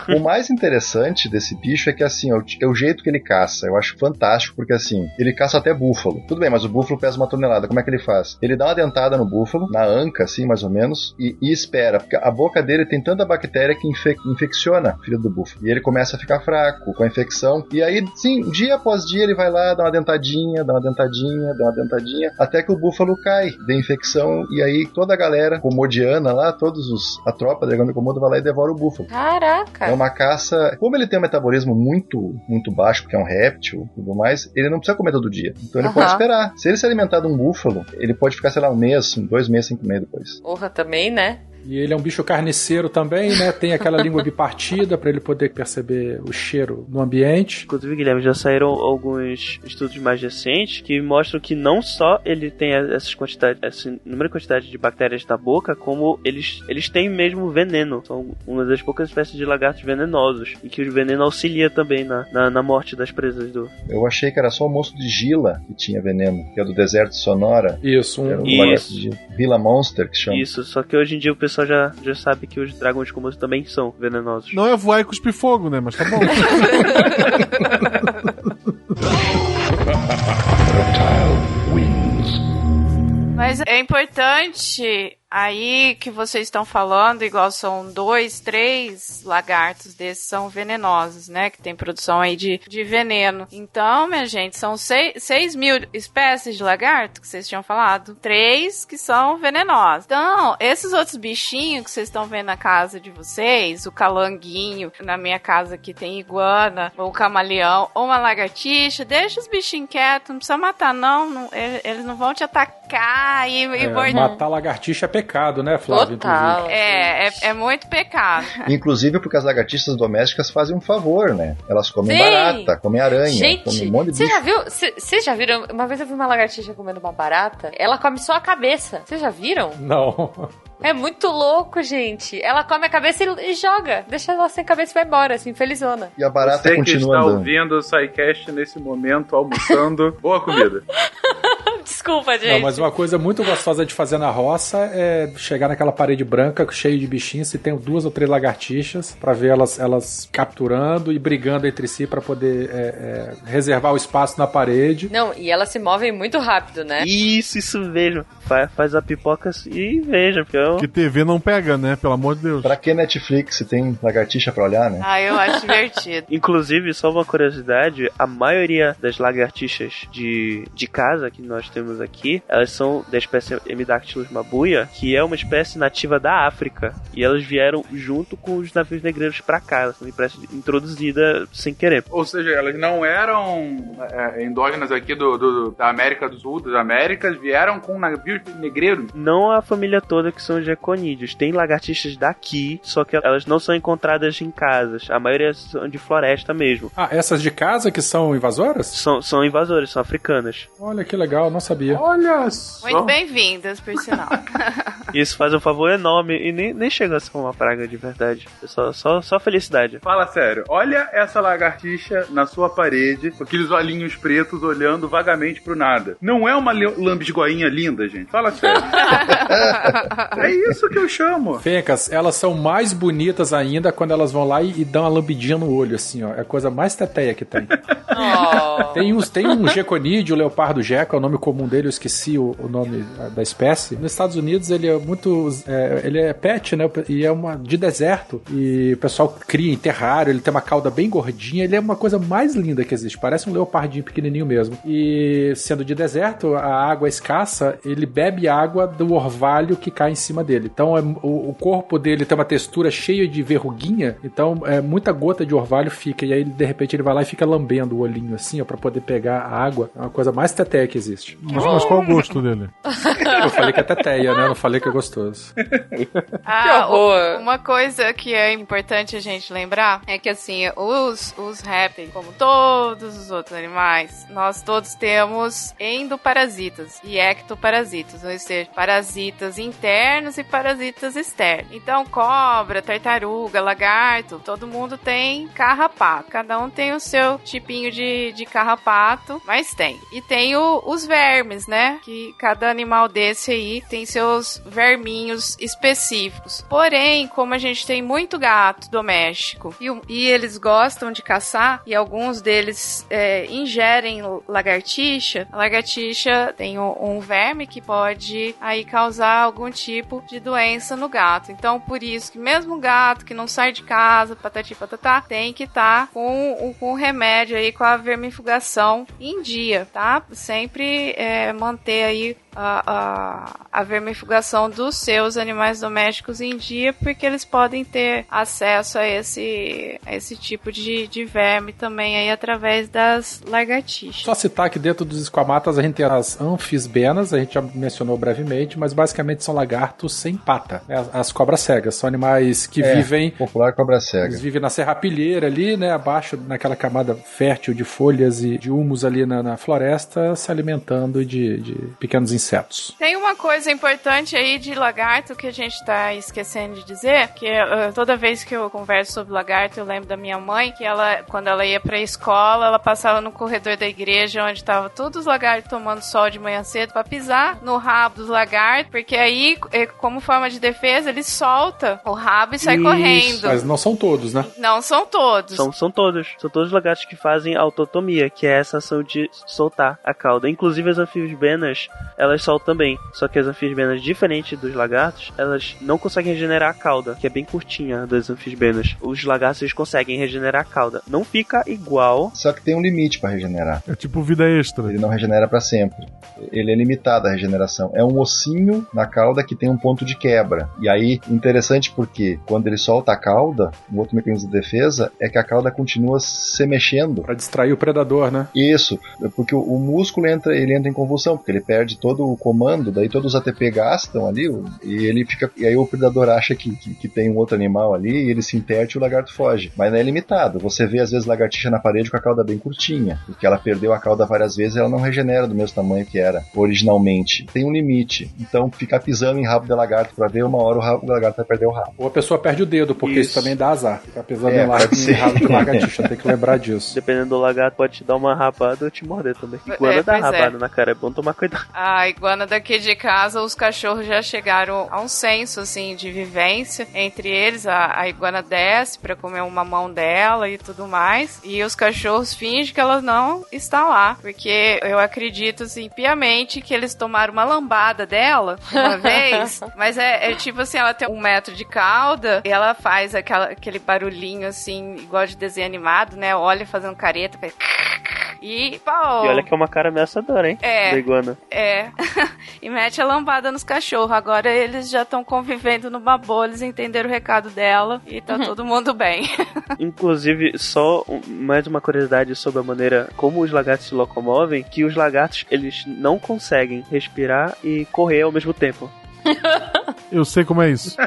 que. O mais interessante desse bicho é que, assim, é o, é o jeito que ele caça. Eu acho fantástico, porque, assim, ele caça até búfalo. Tudo bem, mas o búfalo pesa uma tonelada. Como é que ele faz? Ele dá uma dentada no búfalo, na anca, assim, mais ou menos, e, e espera. Porque a boca dele tem tanta bactéria que infe- infecciona o filho do búfalo. E ele começa a ficar fraco com a infecção. E aí, sim, dia após dia, ele vai lá, dá uma dentadinha, dá uma dentadinha, dá uma dentadinha, até que o búfalo cai de infecção. E aí toda a galera comodiana lá, todos os. A tropa da Dragão de Komodo vai lá e devora o búfalo. Caraca. É uma caça. Como ele tem um metabolismo muito, muito baixo, porque é um réptil e tudo mais, ele não precisa comer todo dia. Então ele pode esperar. Se ele se alimentar de um búfalo, ele pode ficar, sei lá, um mês, dois meses sem comer depois. Porra, também, né? E ele é um bicho carniceiro também, né? Tem aquela língua bipartida para ele poder perceber o cheiro no ambiente. Inclusive, Guilherme, já saíram alguns estudos mais recentes que mostram que não só ele tem essas quantidades, esse número de quantidade de bactérias na boca, como eles, eles têm mesmo veneno. São uma das poucas espécies de lagartos venenosos. E que o veneno auxilia também na, na, na morte das presas do. Eu achei que era só o monstro de Gila que tinha veneno, que é do deserto de Sonora. Isso, um, um Isso. lagarto de Gila Monster que chama. Isso, só que hoje em dia o pessoal já, já sabe que os dragões de Komodo também são venenosos. Não é voar e cuspir fogo, né? Mas tá bom. Mas é importante aí que vocês estão falando, igual são dois, três lagartos desses são venenosos, né? Que tem produção aí de, de veneno. Então, minha gente, são seis, seis mil espécies de lagarto que vocês tinham falado. Três que são venenosos. Então, esses outros bichinhos que vocês estão vendo na casa de vocês, o calanguinho, na minha casa aqui tem iguana, ou camaleão, ou uma lagartixa, deixa os bichinhos quietos, não precisa matar não, não- ele- eles não vão te atacar e, e é, morder. matar lagartixa é pecado, né, Flávio? Total. É, é, é muito pecado. Inclusive porque as lagartixas domésticas fazem um favor, né? Elas comem Sim. barata, comem aranha, Gente, comem um monte de você bicho. já viu? Vocês já viram? Uma vez eu vi uma lagartixa comendo uma barata. Ela come só a cabeça. Vocês já viram? Não. É muito louco, gente. Ela come a cabeça e, e joga. Deixa ela sem cabeça e vai embora, assim, felizona. E a barata Você que continua está andando. ouvindo o SciCast nesse momento, almoçando. Boa comida. Desculpa, gente. Não, mas uma coisa muito gostosa de fazer na roça é chegar naquela parede branca cheia de bichinhos, se tem duas ou três lagartixas, pra ver elas, elas capturando e brigando entre si pra poder é, é, reservar o espaço na parede. Não, e elas se movem muito rápido, né? Isso, isso mesmo. Fa- Faz a pipoca e veja, porque eu... Que TV não pega, né? Pelo amor de Deus. Pra que Netflix se tem lagartixa pra olhar, né? Ah, eu acho divertido. Inclusive, só uma curiosidade, a maioria das lagartixas de, de casa que nós temos aqui, elas são da espécie Hemidactylus mabuia, que é uma espécie nativa da África. E elas vieram junto com os navios negreiros pra cá, elas são espécie introduzida sem querer. Ou seja, elas não eram é, endógenas aqui do, do- da América do Sul, das Américas, vieram com navios negreiros. Não a família toda que são geconídeos. Tem lagartixas daqui, só que elas não são encontradas em casas. A maioria são de floresta mesmo. Ah, essas de casa que são invasoras? São, são invasoras, são africanas. Olha que legal, não sabia. Olha só. Muito bem-vindas, por sinal. Isso faz um favor enorme e nem, nem chega a ser uma praga de verdade. É só, só, só felicidade. Fala sério, olha essa lagartixa na sua parede, com aqueles olhinhos pretos olhando vagamente pro nada. Não é uma lambisgoinha linda, gente? Fala sério. é isso que eu chamo. Fencas, elas são mais bonitas ainda quando elas vão lá e, e dão uma lambidinha no olho, assim, ó. É a coisa mais teteia que tem. Oh. Tem, uns, tem um geconídeo, o leopardo jeca, é o nome comum dele, eu esqueci o, o nome da espécie. Nos Estados Unidos ele é muito. é, ele é pet, né? E é uma de deserto. E o pessoal cria em terrário, ele tem uma cauda bem gordinha, ele é uma coisa mais linda que existe. Parece um leopardinho pequenininho mesmo. E sendo de deserto, a água é escassa, ele bebe água do orvalho que cai em cima dele. Então é- o, o corpo dele tem uma textura cheia de verruguinha, então é, muita gota de orvalho fica. E aí de repente ele vai lá e fica lambendo o olhinho assim, ó, pra poder pegar a água. É uma coisa mais teteia que existe. Mas, mas qual o gosto dele? Eu falei que é teteia, né? Eu não falei que é gostoso. Ah, o- uma coisa que é importante a gente lembrar é que assim, os, os répteis, como todos os outros animais, nós todos temos endoparasitas e ectoparasitas, ou seja, parasitas internos e parasitas externos. Então, cobra, tartaruga, lagarto, todo mundo tem carrapato. Cada um tem o seu tipinho de, de carrapato, mas tem. E tem o- os vermes, né? Que cada animal desse aí tem seus verminhos específicos. Porém, como a gente tem muito gato doméstico e, e eles gostam de caçar, e alguns deles é, ingerem lagartixa, a lagartixa tem um, um verme que pode aí causar algum tipo de doença no gato. Então, por isso que mesmo o gato que não sai de casa, patati patatá, tem que estar com, o- com o remédio aí, com a vermifugação em dia, tá? Sempre é, manter aí a, a, a vermifugação dos seus animais domésticos em dia, porque eles podem ter acesso a esse, a esse tipo de, de verme também aí através das lagartixas. Só citar que dentro dos esquamatas a gente tem as anfisbenas, a gente já mencionou brevemente, mas basicamente são lagartos sem pata. né? As, as cobras cegas são animais que É, vivem Popular cobra cega. Eles vivem na serrapilheira ali, né? Abaixo, naquela camada fértil de folhas e de humus ali na, na floresta, se alimentando de, de pequenos insetos. Tem uma coisa importante aí de lagarto que a gente tá esquecendo de dizer, que eh, toda vez que eu converso sobre lagarto, eu lembro da minha mãe, que ela, quando ela ia pra escola, ela passava no corredor da igreja, onde tava todos os lagartos tomando sol de manhã cedo, pra pisar no rabo dos lagartos, porque aí, eh, como forma de defesa, ele solta o rabo e sai Isso, correndo. Mas não são todos, né? Não são todos. São, são todos. São todos os lagartos que fazem autotomia, que é essa ação de soltar a cauda. Inclusive as anfisbenas, elas soltam também. Só que as anfisbenas, diferente dos lagartos, elas não conseguem regenerar a cauda, que é bem curtinha das anfisbenas. Os lagartos eles conseguem regenerar a cauda. Não fica igual. Só que tem um limite pra regenerar. É tipo vida extra. Ele não regenera pra sempre. Ele é limitado a regeneração. É um ossinho na cauda que tem um ponto de quebra. E aí, interessante porque quando ele solta a cauda, um outro mecanismo de defesa é que a cauda continua se mexendo. Pra distrair o predador, né? Isso, porque o, o músculo entra, ele entra em convulsão, porque ele perde todo o comando, daí todos os ATP gastam ali, e ele fica. E aí o predador acha que, que, que tem um outro animal ali, e ele se interte e o lagarto foge. Mas não é limitado. Você vê às vezes lagartixa na parede com a cauda bem curtinha, porque ela perdeu a cauda várias vezes e ela não regenera do mesmo tamanho que era originalmente. Tem um limite. Então ficar pisando em rabo de lagarto pra ver uma hora o, rabo, o lagarto vai perder o rabo. Ou a pessoa perde o dedo, porque isso, Isso. também dá azar. Ficar pisando É, em pode em rabo de lagartixa, tem que lembrar disso. Dependendo do lagarto, pode te dar uma rabada ou te morder também. É, Iguana dá pois é. rabada na cara, é bom tomar cuidado. A iguana daqui de casa, os cachorros já chegaram a um senso, assim, de vivência. Entre eles, a, a iguana desce pra comer uma mão dela e tudo mais. E os cachorros fingem que ela não está lá. Porque eu acredito, assim, piamente que eles tomaram uma lambada dela uma vez. Mas é, é tipo assim, ela tem um metro de cauda e ela faz aquela, aquele barulhinho, assim, igual de desenho animado, né? Olha fazendo careta. faz E, pau! E olha que é uma cara ameaçadora, hein? É. Da iguana. É. e mete a lambada nos cachorros. Agora eles já estão convivendo numa boa, eles entenderam o recado dela e tá todo mundo bem. Inclusive, só mais uma curiosidade sobre a maneira como os lagartos se locomovem, que os lagartos, eles não conseguem respirar e correr ao mesmo tempo. Eu sei como é isso.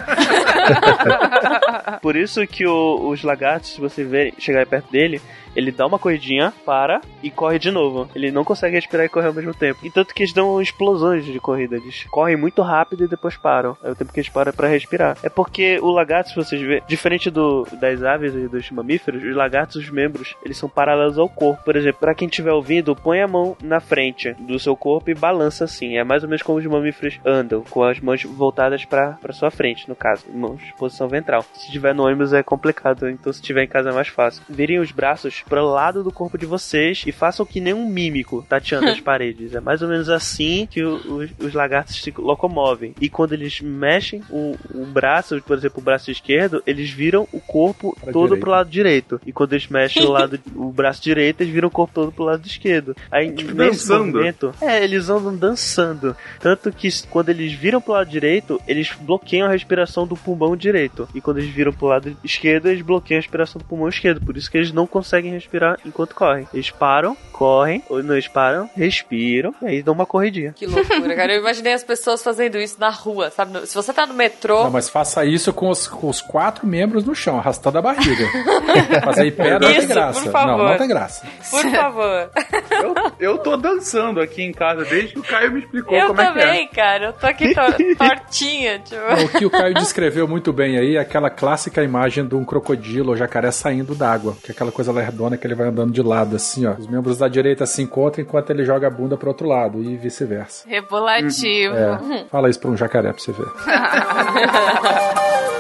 Por isso que o- os lagartos, se você ver, chegar perto dele, ele dá uma corridinha, para e corre de novo. Ele não consegue respirar e correr ao mesmo tempo. E tanto que eles dão explosões de corrida. Eles correm muito rápido e depois param. É o tempo que eles param pra respirar. É porque o lagarto, se vocês verem, diferente do, das aves e dos mamíferos, os lagartos, os membros, eles são paralelos ao corpo. Por exemplo, pra quem estiver ouvindo, põe a mão na frente do seu corpo e balança assim. É mais ou menos como os mamíferos andam, com as mãos voltadas pra sua frente, no caso, mãos posição ventral. Se tiver no ônibus é complicado, então se tiver em casa é mais fácil. Virem os braços pro lado do corpo de vocês e façam que nem um mímico tateando as paredes. É mais ou menos assim que o- os, os lagartos se locomovem. E quando eles mexem o, o braço, por exemplo, o braço esquerdo, eles viram o corpo Pra todo direita. pro lado direito. E quando eles mexem o lado o braço direito, eles viram o corpo todo pro lado esquerdo. Aí Tipo, nesse dançando. movimento, é, eles andam dançando. Tanto que quando eles viram pro lado direito, eles bloqueiam a respiração do pulmão direito. E quando eles viram pro lado esquerdo, eles bloqueiam a respiração do pulmão esquerdo. Por isso que eles não conseguem respirar enquanto correm. Eles param, correm, ou não param, respiram, e aí dão uma corridinha. Que loucura, cara. Eu imaginei as pessoas fazendo isso na rua, sabe? Se você tá no metrô. Não, mas faça isso com os, com os quatro membros no chão, arrastando a barriga. Fazer pé não tem Isso, graça. por favor. Não, não tem graça. Por favor. Eu, eu tô dançando aqui em casa desde que o Caio me explicou eu como é que é. também, cara. Eu tô aqui tor- tortinha, tipo. O que o Caio descreveu muito bem aí é aquela clássica imagem de um crocodilo ou jacaré saindo d'água, que é aquela coisa lerdona que ele vai andando de lado, assim, ó. Os membros da direita se encontram enquanto ele joga a bunda pro outro lado e vice-versa. Rebolativo. É, fala isso pra um jacaré pra você ver.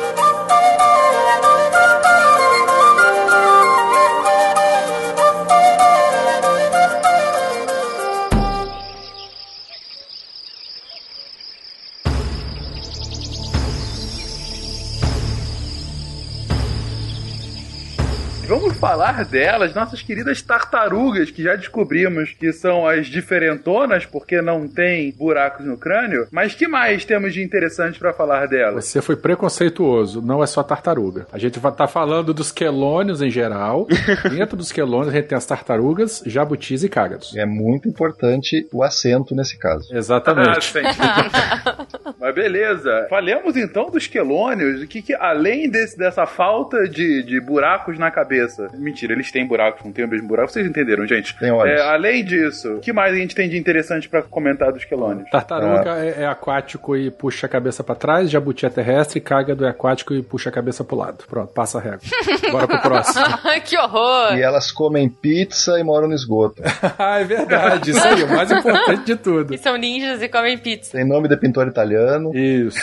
falar delas, nossas queridas tartarugas, que já descobrimos que são as diferentonas, porque não tem buracos no crânio. Mas que mais temos de interessante pra falar delas? Você foi preconceituoso, não é só tartaruga. A gente vai estar falando dos quelônios em geral. Dentro dos quelônios a gente tem as tartarugas, jabutis e cágados. É muito importante o acento nesse caso. Ah, Exatamente. Mas beleza. Falemos então dos quelônios. O que, que além desse, dessa falta de, de buracos na cabeça. Mentira, eles têm buracos, não tem o mesmo buraco. Vocês entenderam, gente? Tem olhos. É, além disso, o que mais a gente tem de interessante pra comentar dos quelônios? Tartaruga é, é aquático e puxa a cabeça pra trás, jabuti é terrestre, cágado é aquático e puxa a cabeça pro lado. Pronto, passa a régua. Bora pro próximo. que horror! E elas comem pizza e moram no esgoto. ah, é verdade, isso aí, o mais importante de tudo. E são ninjas e comem pizza. Tem nome de pintor italiano. Isso.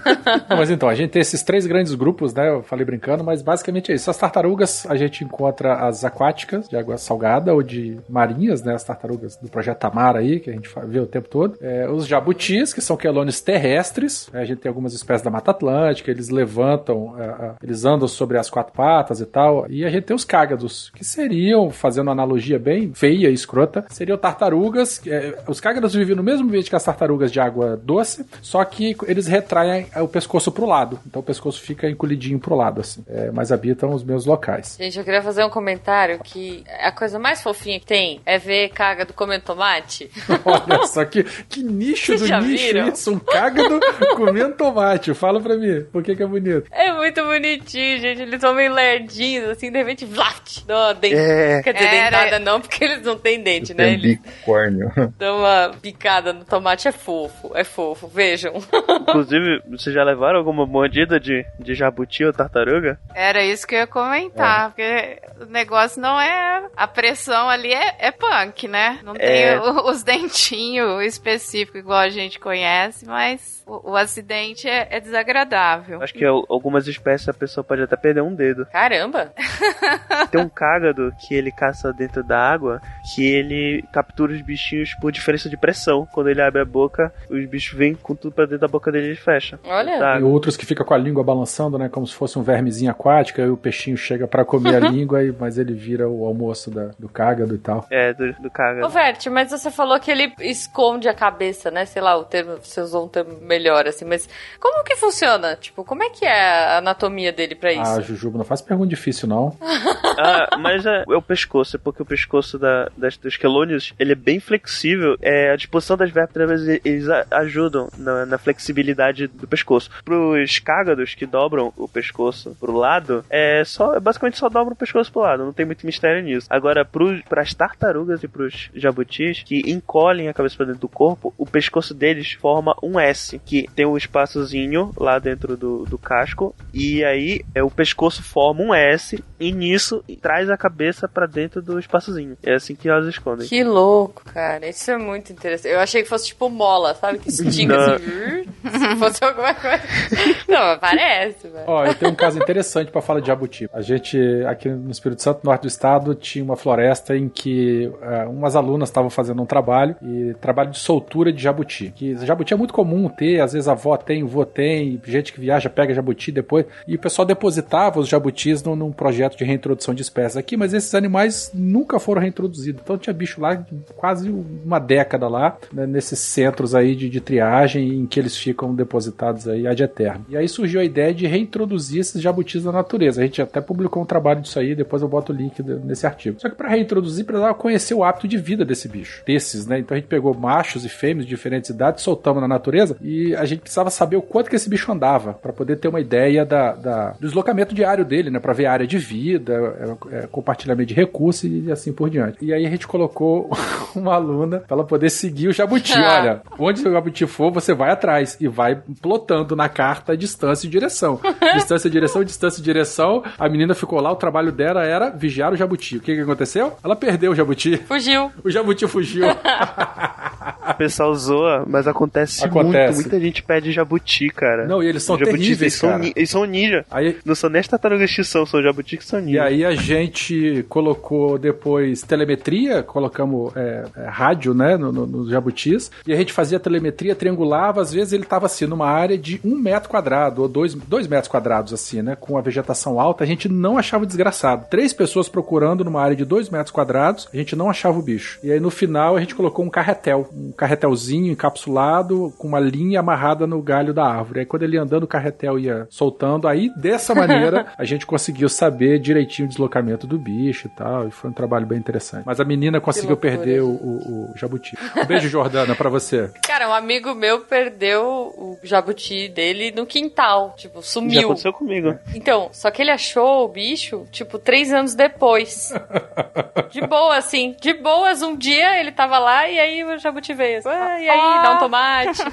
Não, mas então, a gente tem esses três grandes grupos, né? Eu falei brincando, mas basicamente é isso. As tartarugas, a gente encontra as aquáticas, de água salgada ou de marinhas, né? As tartarugas do projeto Tamar aí, que a gente vê o tempo todo. É, os jabutis, que são quelônios terrestres. né, A gente tem algumas espécies da Mata Atlântica, eles levantam, é, é, eles andam sobre as quatro patas e tal. E a gente tem os cágados, que seriam, fazendo uma analogia bem feia e escrota, seriam tartarugas. é, os cágados vivem no mesmo ambiente que as tartarugas de água doce, só que eles retraem o pescoço pro lado. Então o pescoço fica encolhidinho pro lado, assim. É, mas habitam os meus locais. Gente, eu queria fazer um comentário que a coisa mais fofinha que tem é ver caga do comendo tomate. Olha só que, que nicho Vocês do nicho viram? isso. Um cágado comendo tomate. Fala pra mim, por que que é bonito? É muito bonitinho, gente. Eles são meio lerdinhos, assim, de repente, vlaft, dão uma dent... É. Quer dizer, Era- dentada não, porque eles não têm dente, né? Tem Eles bicórnio. dão uma picada no tomate, é fofo, é fofo, vejam. Inclusive, vocês já levaram alguma mordida de, de jabuti ou tartaruga? Era isso que eu ia comentar, porque o negócio não é. A pressão ali é, é punk, né? Não tem É. o- os dentinhos específicos igual a gente conhece, mas o, o acidente é, é desagradável. Acho que al- algumas espécies a pessoa pode até perder um dedo. Caramba! Tem um cágado que ele caça dentro da água, que ele captura os bichinhos por diferença de pressão. Quando ele abre a boca, os bichos vêm com tudo pra dentro da boca dele e ele fecha. Olha. Tá. E outros que ficam com a língua balançando, né? Como se fosse um vermezinho aquático, aí o peixinho chega pra comer a língua, e- mas ele vira o almoço da- do cágado e tal. É, do, do Ô, cágado. Vert, mas você falou que ele esconde a cabeça, né? Sei lá, o termo, você usou um termo melhor, assim, mas como que funciona? Tipo, como é que é a anatomia dele pra isso? Ah, Jujuba, não faz pergunta difícil, não. Ah, mas é, é o pescoço, é porque o pescoço da, das, dos quelônios, ele é bem flexível. É, a disposição das vértebras, eles a- ajudam na, na flexibilidade do pescoço. Pros cágados que dobram o pescoço pro lado, é só, basicamente só dobram o pescoço pro lado, não tem muito mistério nisso. Agora, pro, pras tartarugas e pros jabutis que encolhem a cabeça pra dentro do corpo, o pescoço deles forma um S, que tem um espaçozinho lá dentro do, do casco, e aí é, o pescoço forma um S, e nisso traz a cabeça para dentro do espaçozinho. É assim que elas escondem. Que louco, cara. Isso é muito interessante. Eu achei que fosse tipo mola, sabe? Que estica Não. assim. Se fosse alguma coisa. Não, mas parece, velho. Ó, eu tenho um caso interessante pra falar de jabuti. A gente, aqui no Espírito Santo, norte do estado, tinha uma floresta em que eh, umas alunas estavam fazendo um trabalho, e trabalho de soltura de jabuti. Que jabuti é muito comum ter, às vezes a avó tem, o vô tem, gente que viaja pega jabuti depois, e o pessoal depositava os jabutis num, num projeto de reintrodução de espécies aqui, mas esses animais nunca foram reintroduzidos. Então tinha bicho lá quase uma década lá, né, nesses centros aí de, de triagem em que eles ficam depositados aí ad eterno. E aí surgiu a ideia de reintroduzir esses jabutis na natureza. A gente até publicou um trabalho disso aí, depois eu boto o link nesse artigo. Só que para reintroduzir, precisava conhecer o hábito de vida desse bicho, desses, né? Então a gente pegou machos e fêmeas de diferentes idades, soltamos na natureza e a gente precisava saber o quanto que esse bicho andava para poder ter uma ideia da, da- do deslocamento diário dele, né? Para ver a área de vida, é, é, compartilhamento de recursos e assim por diante. E aí a gente colocou uma aluna para ela poder seguir o jabuti. Olha, onde o jabuti for, você vai atrás e vai plotando na carta a distância e direção. distância e direção, distância e direção. A menina ficou lá, o trabalho dela era vigiar o jabuti. O que, que aconteceu? Ela perdeu o jabuti. Fugiu. O jabuti fugiu. O pessoal zoa, mas acontece, Acontece. muito. Muita gente pede jabuti, cara. Não, e eles são jabutis, terríveis, eles são, eles são ninja. Aí, Não são nem as tartarugas que são, são jabutis que são E ninja. aí a gente colocou depois telemetria, colocamos é, é, rádio, né, no, no, nos jabutis, e a gente fazia telemetria, triangulava, às vezes ele estava assim, numa área de um metro quadrado, ou dois, dois metros quadrados, assim, né, com a vegetação alta, a gente não achava desgraçado. Três pessoas procurando numa área de dois metros quadrados, a gente não achava o bicho. E aí no final a gente colocou um carretel, um carretelzinho encapsulado, com uma linha amarrada no galho da árvore. Aí quando ele ia andando, o carretel ia soltando, aí dessa maneira a gente conseguiu saber direitinho o deslocamento do bicho e tal, e foi um trabalho bem interessante. Mas a menina conseguiu loucura. perder o, o- o jabuti. Um beijo, Jordana, pra você. Cara, um amigo meu perdeu o jabuti dele no quintal. Tipo, Já sumiu. aconteceu comigo. Então, só que ele achou o bicho, tipo, três anos depois. De boa, assim. De boas, um dia ele tava lá e aí o jabuti veio. assim, "Ah, e aí, dá um tomate.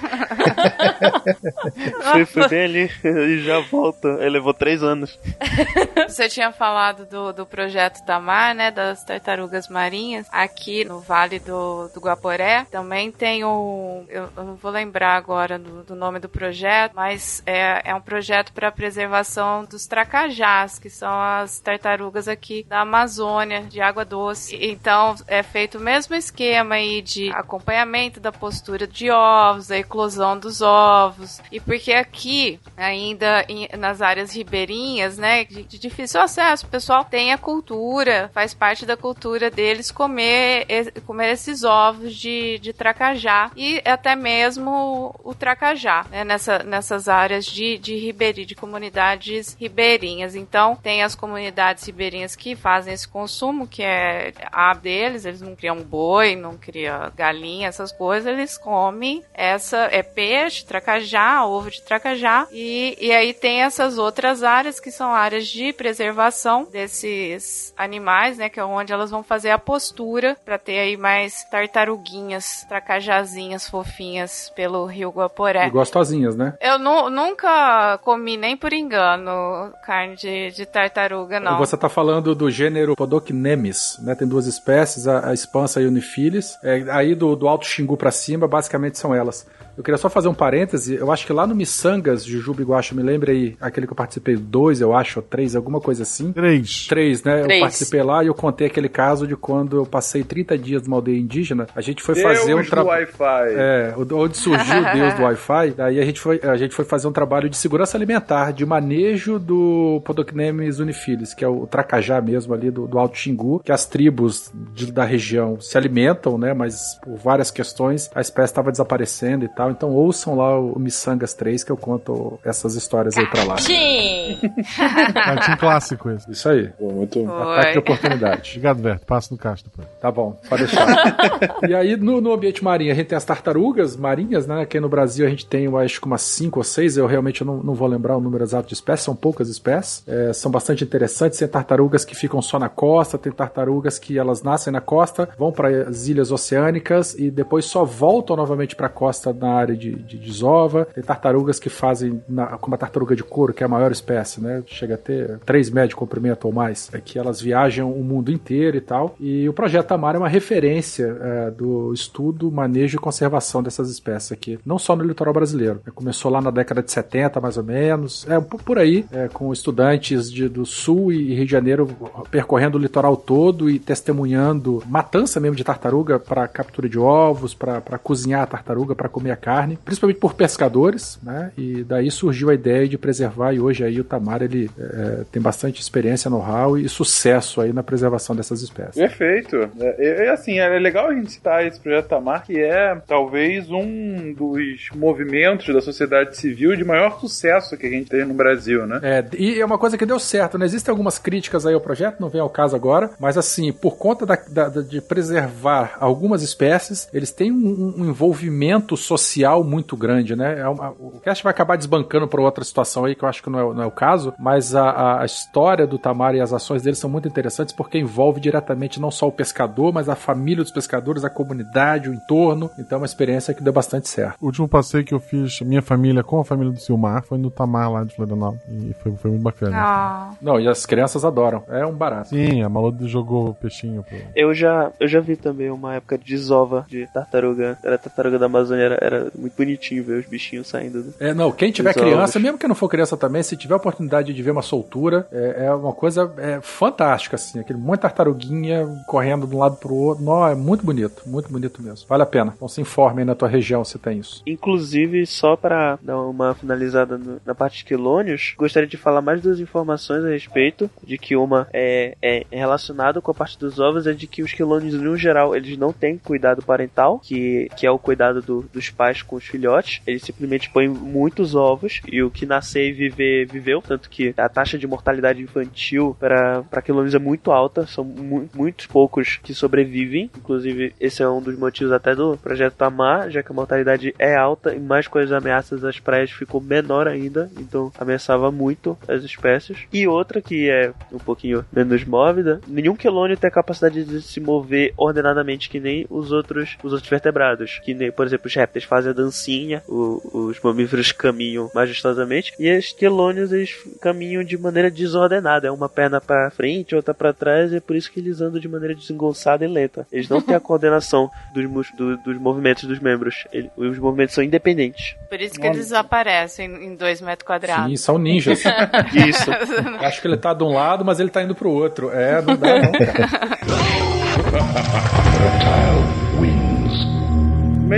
Foi, foi bem ali e já volta. Ele levou três anos. Você tinha falado do, do projeto da Mar, né? Das tartarugas marinhas. Aqui no Vale do, do Guaporé também tem o. Eu, eu não vou lembrar agora do, do nome do projeto, mas é, é um projeto para preservação dos tracajás, que são as tartarugas aqui da Amazônia, de água doce. Então é feito o mesmo esquema aí de acompanhamento da postura de ovos, a eclosão dos ovos. E porque aqui, ainda nas áreas ribeirinhas, né, de, de difícil acesso, o pessoal tem a cultura, faz parte da cultura deles comer, comer esses ovos de, de tracajá e até mesmo o tracajá, né, nessa, nessas áreas de, de ribeirinho, de comunidades ribeirinhas. Então, tem as comunidades ribeirinhas que fazem esse consumo, que é a deles, eles não criam boi, não criam galinha, essas coisas, eles comem essa, é peixe, tracajá, ovo de tracajá, e, e aí tem essas outras áreas que são áreas de preservação desses animais, né, que é onde elas vão fazer a postura para ter aí mais tartaruguinhas, tracajazinhas fofinhas pelo rio Guaporé. E gostosinhas, né? Eu nu- nunca comi nem por engano carne de, de tartaruga, não. Você tá falando do gênero Podocnemis, né? Tem duas espécies, a, a Spansa e a Unifilis. É, aí do, do Alto Xingu pra cima, basicamente são elas. Eu queria só fazer um parêntese. Eu acho que lá no Missangas, Jujuba Guacho, me lembra aí, aquele que eu participei, dois, eu acho, ou três, alguma coisa assim. Três. Três, né? Três. Eu participei lá e eu contei aquele caso de quando eu passei 30 dias numa aldeia indígena. A gente foi fazer um Deus do trabalho. Wi-Fi. É, onde surgiu o Deus do Wi-Fi, daí a gente, foi, a gente foi fazer um trabalho de segurança alimentar, de manejo do Podocnemis unifilis, que é o tracajá mesmo ali do, do Alto Xingu, que as tribos de- da região se alimentam, né, mas por várias questões a espécie estava desaparecendo e tal, então ouçam lá o Missangas 3 que eu conto essas histórias aí pra lá. Sim! Tinha um clássico esse. Isso aí. Pô, muito. Oi. Ataque de oportunidade. Obrigado, Berto. Passa no caixa depois. Tá bom, pode deixar. e aí, no, no ambiente marinho, a gente tem as tartarugas marinhas, né? Aqui no Brasil a gente tem, eu acho que umas 5 ou 6, eu realmente não, não vou lembrar o número exato de espécies, são poucas espécies. É, são bastante interessantes. Tem tartarugas que ficam só na costa, tem tartarugas que elas nascem na costa, vão para as ilhas oceânicas e depois só voltam novamente para a costa na área de, de desova. Tem tartarugas que fazem, na, como a tartaruga de couro, que é a maior espécie, né? Chega a ter 3 metros de comprimento ou mais. É que elas viajam o mundo inteiro e tal. E o projeto Tamar é uma referência é, do estudo, manejo e conservação dessas espécies aqui, não só no litoral brasileiro. É, Começou lá na década de 70, mais ou menos, é por aí, é, com estudantes de, do Sul e Rio de Janeiro percorrendo o litoral todo e testemunhando matança mesmo de tartaruga para captura de ovos, para cozinhar a tartaruga, para comer a carne, principalmente por pescadores, né? E daí surgiu a ideia de preservar e hoje aí o Tamar ele é, tem bastante experiência, know-how e sucesso aí na preservação dessas espécies. Perfeito. É, é, assim, é legal a gente citar esse projeto Tamar, que é talvez um dos movimentos da sociedade civil de maior sucesso que a gente tem no Brasil, né? É, e é uma coisa que deu certo, né? Existem algumas críticas aí ao projeto, não vem ao caso agora, mas assim, por conta da- da- da- de preservar algumas espécies, eles têm um, um envolvimento social muito grande, né? É uma- o cast vai acabar desbancando para outra situação aí, que eu acho que não é, não é o caso, mas a, a- a história do Tamar e as ações dele são muito interessantes porque envolve diretamente não só o pescador, mas a família dos pescadores, a comunidade, o entorno. Então é uma experiência que deu bastante certo. O último passeio que eu fiz, minha família com a família do Silmar, foi no Tamar lá de Florianópolis. E foi, foi muito bacana. Ah, Não, e as crianças adoram. É um barato. Sim, a Malu jogou o peixinho pro. Eu já, eu já vi também uma época de desova de tartaruga. Era tartaruga da Amazônia, era, era muito bonitinho ver os bichinhos saindo. do- É, não, quem tiver criança, ovos. mesmo que não for criança também, se tiver a oportunidade de ver uma soltura, é, é uma coisa é, fantástica, assim. Aquele monte de tartaruguinha correndo de um lado pro outro. Não, é muito bonito, muito bonito mesmo. Vale a pena. Então se informe aí na tua região se tem isso. Inclusive, só para dar uma finalizada no- na parte de quelônios, gostaria de falar mais duas informações a respeito, de que uma é, é relacionada com a parte dos ovos, é de que os quelônios, no geral, eles não têm cuidado parental, que, que é o cuidado do- dos pais com os filhotes, eles simplesmente põem muitos ovos, e o que nascer e viver, viveu, tanto que a taxa de mortalidade infantil para quelônios é muito alta, são mu muitos poucos que sobrevivem, inclusive esse é um dos motivos até do projeto Tamar, já que a mortalidade é alta e mais com as ameaças às praias ficou menor ainda, então ameaçava muito as espécies. E outra que é um pouquinho menos mórbida, nenhum quelônio tem a capacidade de se mover ordenadamente que nem os outros, os outros vertebrados, que nem, por exemplo, os répteis fazem a dancinha, o- os mamíferos caminham majestosamente e os quelônios eles caminham de maneira desordenada, é uma perna para frente, outra para trás, e é por isso que eles andam de maneira desengonçada e lenta. Eles não têm a coordenação dos, do- dos movimentos dos membros. Ele- os movimentos são independentes. por isso que eles aparecem em dois metros quadrados. Sim, são ninjas. Isso. Acho que ele tá de um lado, mas ele tá indo pro outro. É, não dá não,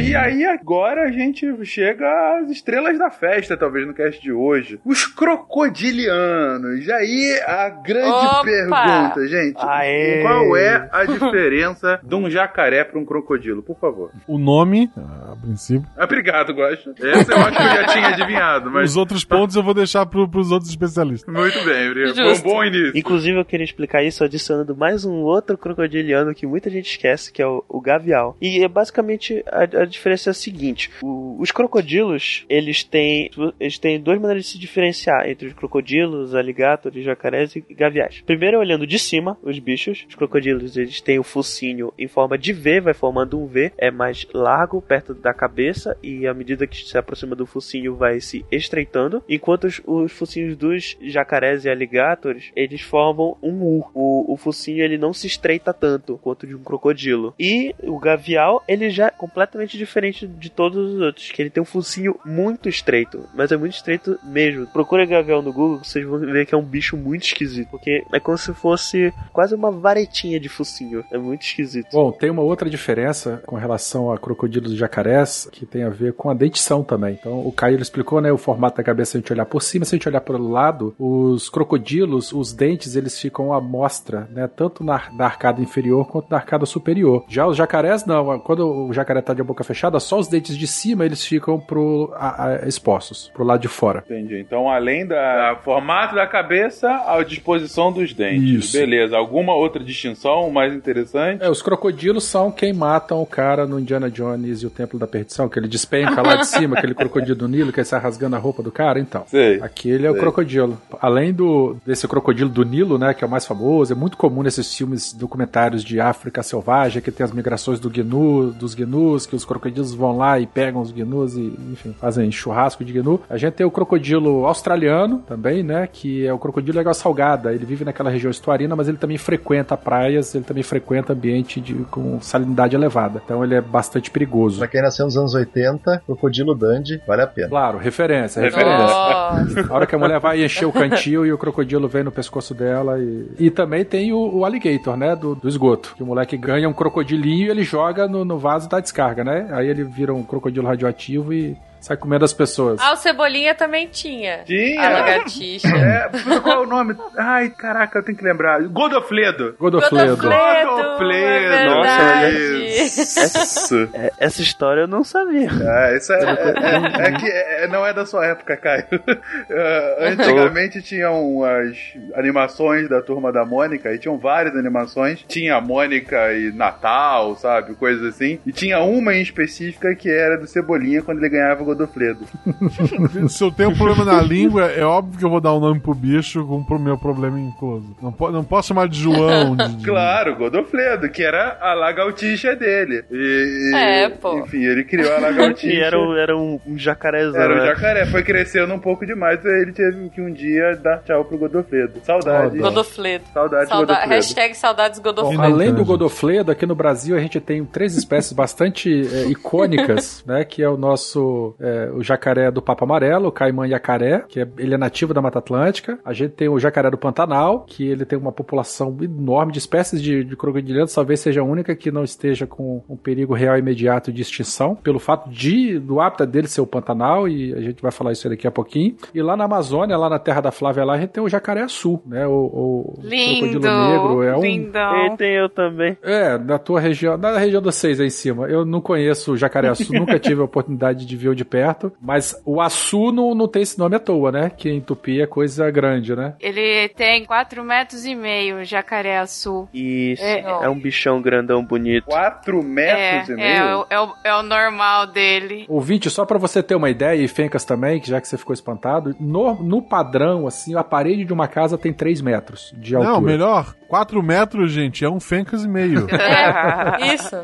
cara. E aí agora a gente chega às estrelas da festa, talvez no cast de hoje. Os crocodilianos. E aí a grande Opa! pergunta, gente. Aê! Qual é a diferença de um jacaré para um crocodilo? Por favor. O nome, a princípio. Ah, Obrigado, Gosta. Essa eu acho que eu já tinha adivinhado, mas... Os outros pontos eu vou deixar pro, pros outros especialistas. Muito bem, obrigado. Bom, Justo. bom início. Inclusive, eu queria explicar isso adicionando mais um outro crocodiliano que muita gente esquece, que é o, o gavial. E é basicamente a, a diferença é a seguinte: o- os crocodilos eles têm eles têm duas maneiras de se diferenciar entre os crocodilos, alligators, jacarés e gaviais. Primeiro, olhando de cima os bichos, os crocodilos eles têm o focinho em forma de V, vai formando um V, é mais largo perto da cabeça e à medida que se aproxima do focinho vai se estreitando, enquanto os, os focinhos dos jacarés e alligators eles formam um U. O, o focinho ele não se estreita tanto quanto de um crocodilo. E o gavial ele já é completamente diferente de todos os outros, que ele tem um focinho muito estreito, mas é muito estreito mesmo. Procura gavial no Google, vocês vão ver que é um bicho muito esquisito, porque é como se fosse quase uma varetinha de focinho. É muito esquisito. Bom, tem uma outra diferença com relação a crocodilos e jacarés, que tem a ver com a dentição também. Então, o Caio explicou, né, o formato da cabeça se a gente olhar por cima, se a gente olhar pelo lado, os crocodilos, os dentes, eles ficam à mostra, né, tanto na, na arcada inferior quanto na arcada superior. Já os jacarés, não. Quando o jacaré tá de boca boca fechada, só os dentes de cima eles ficam pro, a, a, expostos, pro lado de fora. Entendi. Então, além da formato da cabeça, a disposição dos dentes. Isso. Beleza. Alguma outra distinção mais interessante? É, os crocodilos são quem matam o cara no Indiana Jones e o Templo da Perdição, que ele despenca lá de cima, aquele crocodilo do Nilo que ele sai rasgando a roupa do cara, então. Sei. Aquele é o Sei. crocodilo. Além do desse crocodilo do Nilo, né, que é o mais famoso, é muito comum nesses filmes documentários de África selvagem, que tem as migrações do gnu, dos gnus, que os crocodilos vão lá e pegam os gnus e, enfim, fazem churrasco de gnu. A gente tem o crocodilo australiano também, né, que é o crocodilo água salgada. Ele vive naquela região estuarina, mas ele também frequenta praias, ele também frequenta ambiente de, com salinidade elevada. Então ele é bastante perigoso. Pra quem nasceu nos anos 80, Crocodilo Dandy, vale a pena. Claro, referência, referência. Nossa. A hora que a mulher vai encher o cantil e o crocodilo vem no pescoço dela. E, e também tem o, o alligator, né? Do, do esgoto. Que o moleque ganha um crocodilinho e ele joga no, no vaso da descarga, né? Aí ele vira um crocodilo radioativo e sai comendo as pessoas. Ah, o Cebolinha também tinha. Tinha. A lagartixa. É, qual é o nome? Ai, caraca, eu tenho que lembrar. Godofledo. Godofledo. Godofledo, é Nossa, verdade. Isso. É, essa história eu não sabia. É, isso é, é, é que é- não é da sua época, Caio. É, antigamente tinham as animações da turma da Mônica e tinham várias animações. Tinha a Mônica e Natal, sabe? Coisas assim. E tinha uma em específica que era do Cebolinha quando ele ganhava o Godofredo. Se eu tenho um problema na língua, é óbvio que eu vou dar um nome pro bicho com o meu problema incluso. Não, po não posso chamar de João. De, Claro, Godofredo, que era a lagartixa dele. E, e- É, pô. Enfim, ele criou a lagartixa. E era, um- era um, um jacarezão. Era o né? jacaré, foi crescendo um pouco demais, aí ele teve que um dia dar tchau pro Godofredo. Saudade. Oh, dó. Godofledo. Saudade de Sauda Godofredo. hashtag saudades Bom, Godofredo. além do Godofledo, aqui no Brasil a gente tem três espécies bastante é, icônicas, né? Que é o nosso é, o jacaré do Papo Amarelo, o caimã jacaré, que é- ele é nativo da Mata Atlântica. A gente tem o jacaré do Pantanal, que ele tem uma população enorme de espécies de, de crocodilianos, talvez seja a única que não esteja com um perigo real imediato de extinção, pelo fato de do hábitat dele ser o Pantanal, e a gente vai falar isso daqui a pouquinho. E lá na Amazônia, lá na terra da Flávia, lá a gente tem o jacaré azul, né? O, o Lindo. crocodilo negro é um Lindão. E tem eu também. é, na tua região, na região dos seis aí em cima. Eu não conheço o jacaré-açu, nunca tive a oportunidade de ver de perto, mas o açu não, não tem esse nome à toa, né? Que em tupi é coisa grande, né? Ele tem 4 metros e meio, jacaré azul. Isso. É. É, um bichão grandão bonito. 4 É, metros e meio? é, o, é, o, é o normal dele. Ouvinte, só pra você ter uma ideia, e Fencas também, que já que você ficou espantado, no, no padrão, assim, a parede de uma casa tem 3 metros de altura. Não, melhor. 4 metros, gente, é um fencas e meio. É, isso.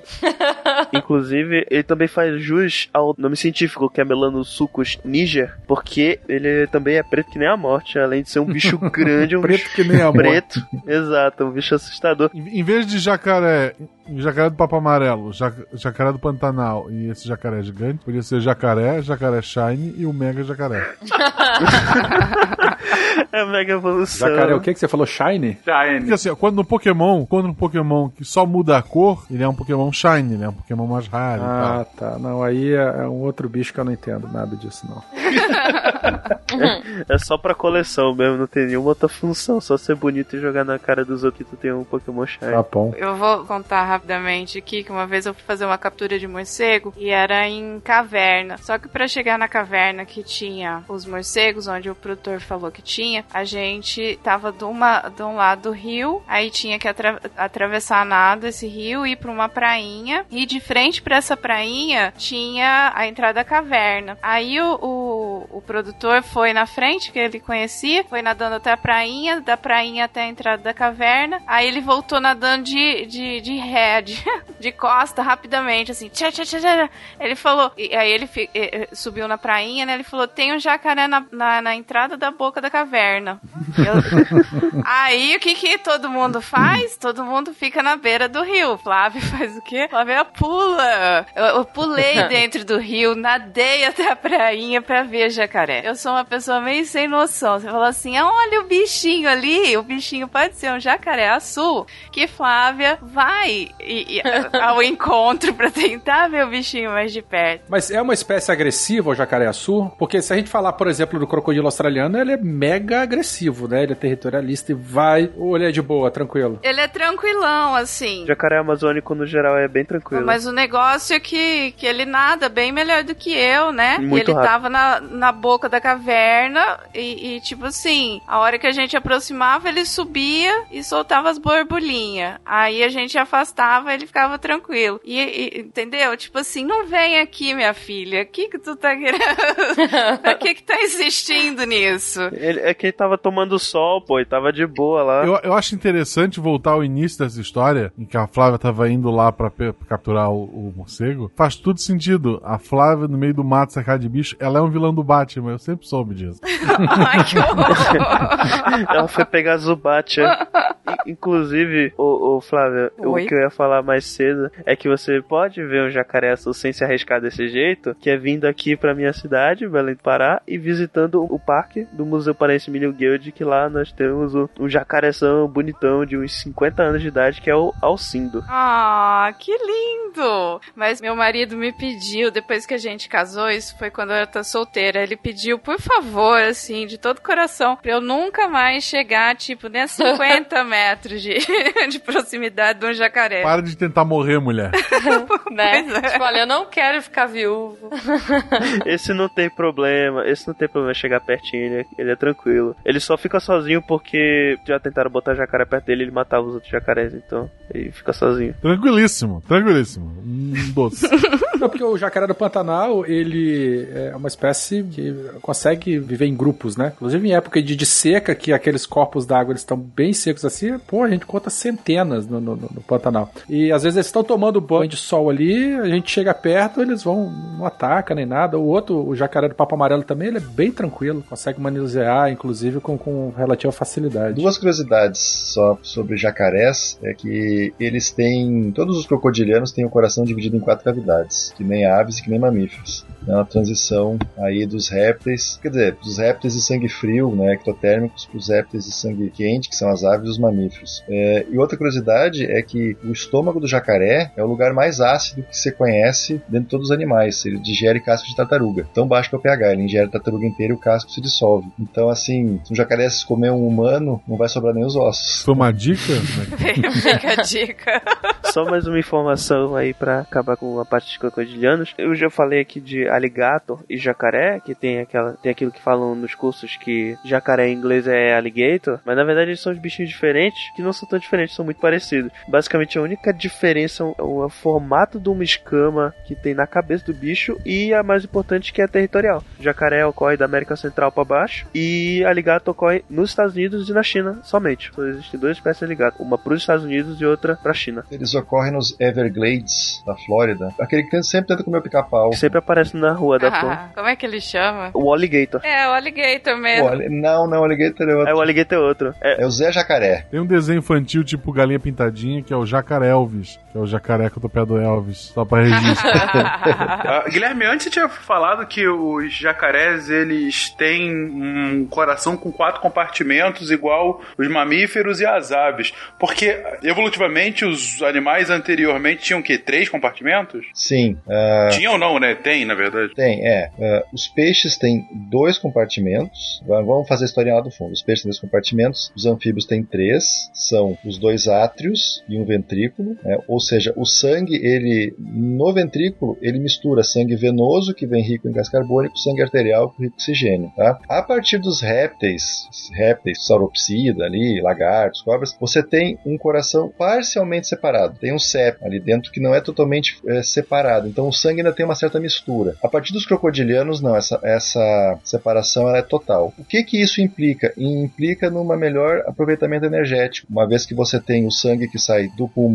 Inclusive, ele também faz jus ao nome científico, que é Melanosuchus niger, porque ele também é preto que nem a morte, além de ser um bicho grande, um Preto bicho que nem a morte. preto. Exato, um bicho assustador. Em em vez de jacaré, jacaré do Papo Amarelo, ja- jacaré do Pantanal e esse jacaré gigante, podia ser jacaré, jacaré shine e o mega jacaré. É mega evolução. Jacaré, o que que você falou? Shine? Porque Shine. assim, ó, quando no Pokémon, quando um Pokémon que só muda a cor, ele é um Pokémon shine, ele é um Pokémon mais raro Ah, tá. Não, aí é, é um outro bicho que eu não entendo nada disso, não. É só pra coleção mesmo, não tem nenhuma outra função. Só ser bonito e jogar na cara dos outros que tu tem um Pokémon Shine. Tá bom. Eu vou contar rapidamente aqui que uma vez eu fui fazer uma captura de morcego e era em caverna. Só que pra chegar na caverna que tinha os morcegos, onde o produtor falou que tinha, a gente tava de, uma, de um lado do rio, aí tinha que atra- atravessar nada esse rio ir pra uma prainha. E de frente pra essa prainha tinha a entrada da caverna. Aí o, o, o produtor foi na frente, que ele conhecia, foi nadando até a prainha, da prainha até a entrada da caverna. Aí ele voltou nadando de, de, de ré, de, de costa, rapidamente, assim. Tchá, tchá, tchá, tchá. Ele falou, e aí ele fi- subiu na prainha, né? Ele falou: tem um jacaré na, na, na entrada da boca da caverna. Eu- aí o que que todo mundo faz? Todo mundo fica na beira do rio. Flávio faz o quê? Flávio pula. Eu, eu pulei dentro do rio, nadei até a prainha pra ver jacaré. Eu sou uma pessoa meio sem noção. Você fala assim: olha o bichinho ali, o bichinho pode ser um jacaré azul. Que Flávia vai e, e, ao encontro pra tentar ver o bichinho mais de perto. Mas é uma espécie agressiva o jacaré-açu? Porque se a gente falar, por exemplo, do crocodilo australiano, ele é mega agressivo, né? Ele é territorialista e vai. Ou ele é de boa, tranquilo? Ele é tranquilão, assim. Jacaré amazônico, no geral, é bem tranquilo. Mas o negócio é que, que ele nada bem melhor do que eu, né? Muito e ele rápido. tava na, na boca da caverna e, e, tipo assim, a hora que a gente aproximava, ele subia e soltava as borbulhinhas. Aí a gente afastava, ele ficava tranquilo. E, e- entendeu? Tipo assim, não vem aqui, minha filha. O que que tu tá querendo? pra que que tá insistindo nisso? Ele, é que ele tava tomando sol, pô, ele tava de boa lá. Eu, eu acho interessante voltar ao início dessa história, em que a Flávia tava indo lá pra capturar o, o morcego. Faz tudo sentido. A Flávia, no meio do mato, cercada de bicho, ela é um vilão do Batman. Eu sempre soube disso. Ai, que. Ela foi pegar Zubat. Inclusive, o, o Flávio, Oi? o que eu ia falar mais cedo é que você pode ver um jacaré azul sem se arriscar desse jeito, que é vindo aqui pra minha cidade, Belém do Pará, e visitando o parque do Museu Paraense Milho Guild, que lá nós temos um, um jacareção bonitão de uns 50 anos de idade, que é o Alcindo. Ah, que lindo! Mas meu marido me pediu, depois que a gente casou, isso foi quando eu era solteira, ele pediu, por favor, assim, de todo coração, pra eu nunca mais chegar, tipo, nem a 50 metros de, de proximidade de um jacaré. Para de tentar morrer, mulher. né? Pois é. Tipo, olha, eu não quero ficar viúvo. Esse não tem problema, esse não tem problema chegar pertinho, ele é, ele é tranquilo. Ele só fica sozinho porque já tentaram botar jacaré perto dele e ele matava os outros jacarés, então ele fica sozinho. Tranquilíssimo, tranquilíssimo. Um doce. Não, porque o jacaré do Pantanal, ele é uma espécie que consegue viver em grupos, né? Inclusive em época de, de seca, que aqueles corpos d'água estão bem secos assim, pô, a gente conta centenas no, no- no Pantanal. E às vezes eles estão tomando banho de sol ali, a gente chega perto, eles vão, não ataca nem nada. O outro, o jacaré do papo amarelo também, ele é bem tranquilo, consegue manusear, inclusive, com, com relativa facilidade. Duas curiosidades só sobre jacarés é que eles têm. Todos os crocodilianos têm o coração dividido em quatro cavidades, que nem aves e que nem mamíferos. É uma transição aí dos répteis, quer dizer, dos répteis de sangue frio, né, ectotérmicos, para os répteis de sangue quente, que são as aves e os mamíferos. É, e outra curiosidade é que o estômago do jacaré é o lugar mais ácido que você conhece dentro de todos os animais. Ele digere casco de tartaruga. Tão baixo que é o pH, ele ingere a tartaruga inteira e o casco se dissolve. Então, assim, se um jacaré se comer um humano, não vai sobrar nem os ossos. Foi uma dica? Fica a dica. Só mais uma informação aí pra acabar com a parte dos crocodilianos. Eu já falei aqui de alligator e jacaré, que tem aquela tem aquilo que falam nos cursos que jacaré em inglês é alligator, mas na verdade eles são os bichinhos diferentes, que não são tão diferentes, são muito parecidos. Basicamente a única diferença é o, o formato de uma escama que tem na cabeça do bicho e a mais importante que é territorial. Jacaré ocorre da América Central pra baixo e alligator ocorre nos Estados Unidos e na China somente. Só existem duas espécies de alligator, uma para os Estados Unidos e outra pra China. Eles ocorrem nos Everglades, da Flórida. Aquele que sempre tenta comer o pica-pau. Sempre aparece na rua da torre. Ah, como é que ele chama? O alligator. É, o alligator mesmo. ali- não, não, alligator é É, outro. o alligator é outro. É, É o Zé Jacaré. Tem um desenho infantil tipo Galinha Pintadinha, que é o Jacaré Elvis, que é o jacaré com o topé do Elvis, só pra registro. Ah, Guilherme, antes você tinha falado que os jacarés eles têm um coração com quatro compartimentos, igual os mamíferos e as aves. Porque evolutivamente os animais anteriormente tinham o quê? Três compartimentos? Sim, Tinham ou não, né? Tem, na verdade. tem, é. Ah, os peixes têm dois compartimentos. Va- Vamos fazer a historinha lá do fundo. Os peixes têm dois compartimentos, os anfíbios têm três. São os dois átrios e um ventrículo. Né? Ou seja, o sangue, ele no ventrículo, ele mistura sangue venoso, que vem rico em gás carbônico, sangue arterial, rico em oxigênio. Tá? A partir dos répteis, répteis, sauropsida ali, lagartos, cobras, você tem um coração parcialmente separado. Tem um septo ali dentro que não é totalmente é, separado. Então o sangue ainda tem uma certa mistura. A partir dos crocodilianos, não, essa, essa separação é total. O que que isso implica? Implica numa melhor aproveitamento energético, uma vez que você tem o sangue que sai do pulmão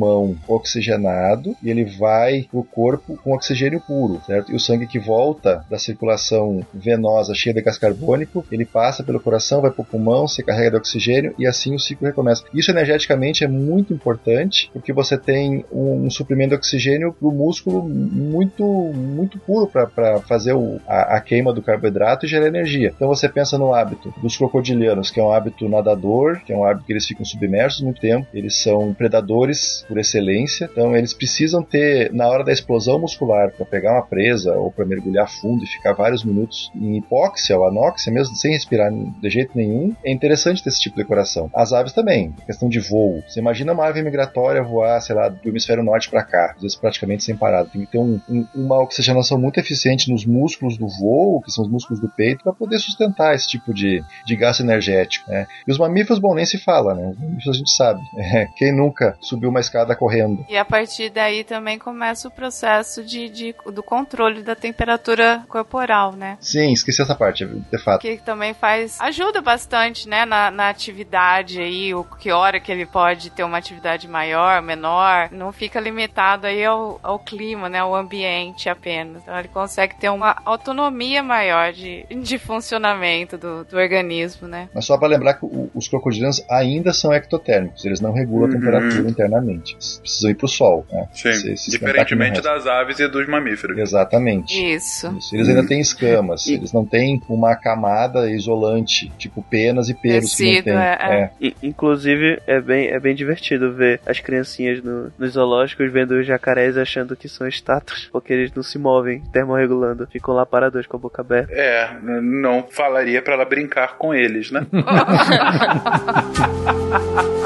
oxigenado e ele vai para o corpo com oxigênio puro, certo? E o sangue que volta da circulação venosa cheia de gás carbônico, ele passa pelo coração, vai para o pulmão, se carrega de oxigênio e assim o ciclo recomeça. Isso energeticamente é muito importante porque você tem um, um suprimento de oxigênio para o músculo muito, muito puro para fazer o, a, a, queima do carboidrato e gerar energia. Então você pensa no hábito dos crocodilianos, que é um hábito nadador, que é um hábito que eles ficam submersos muito tempo, eles são predadores por excelência, então eles precisam ter, na hora da explosão muscular, para pegar uma presa ou para mergulhar fundo e ficar vários minutos em hipóxia ou anóxia mesmo, sem respirar de jeito nenhum, é interessante ter esse tipo de decoração. As aves também, questão de voo. Você imagina uma ave migratória voar, sei lá, do hemisfério norte para cá, às vezes praticamente sem parar. Tem que ter um, um, uma oxigenação muito eficiente nos músculos do voo, que são os músculos do peito, para poder sustentar esse tipo de, de gasto energético. Né? E os mamíferos, bom, nem se fala, né? Os mamíferos a gente sabe. É, quem nunca subiu uma correndo? E a partir daí também começa o processo de, de do controle da temperatura corporal, né? Sim, esqueci essa parte, de fato. Que também faz. ajuda bastante, né, na, na atividade aí, o que hora que ele pode ter uma atividade maior, menor. Não fica limitado aí ao, ao clima, né? Ao ambiente apenas. Então ele consegue ter uma autonomia maior de, de funcionamento do, do organismo, né? Mas só para lembrar que o, os crocodilos ainda são ectotérmicos, eles não regulam uhum. a temperatura internamente. Eles precisam ir pro sol, né? Sim. Se, se Diferentemente das aves e dos mamíferos. Exatamente. Isso. Isso. Eles ainda têm escamas, eles não têm uma camada isolante, tipo penas e pelos Tecido, que não tem. É, é. Inclusive, é bem, é bem divertido ver as criancinhas no, nos zoológicos vendo os jacarés achando que são estátuas, porque eles não se movem, termorregulando, ficam lá parados com a boca aberta. É, não falaria para ela brincar com eles, né?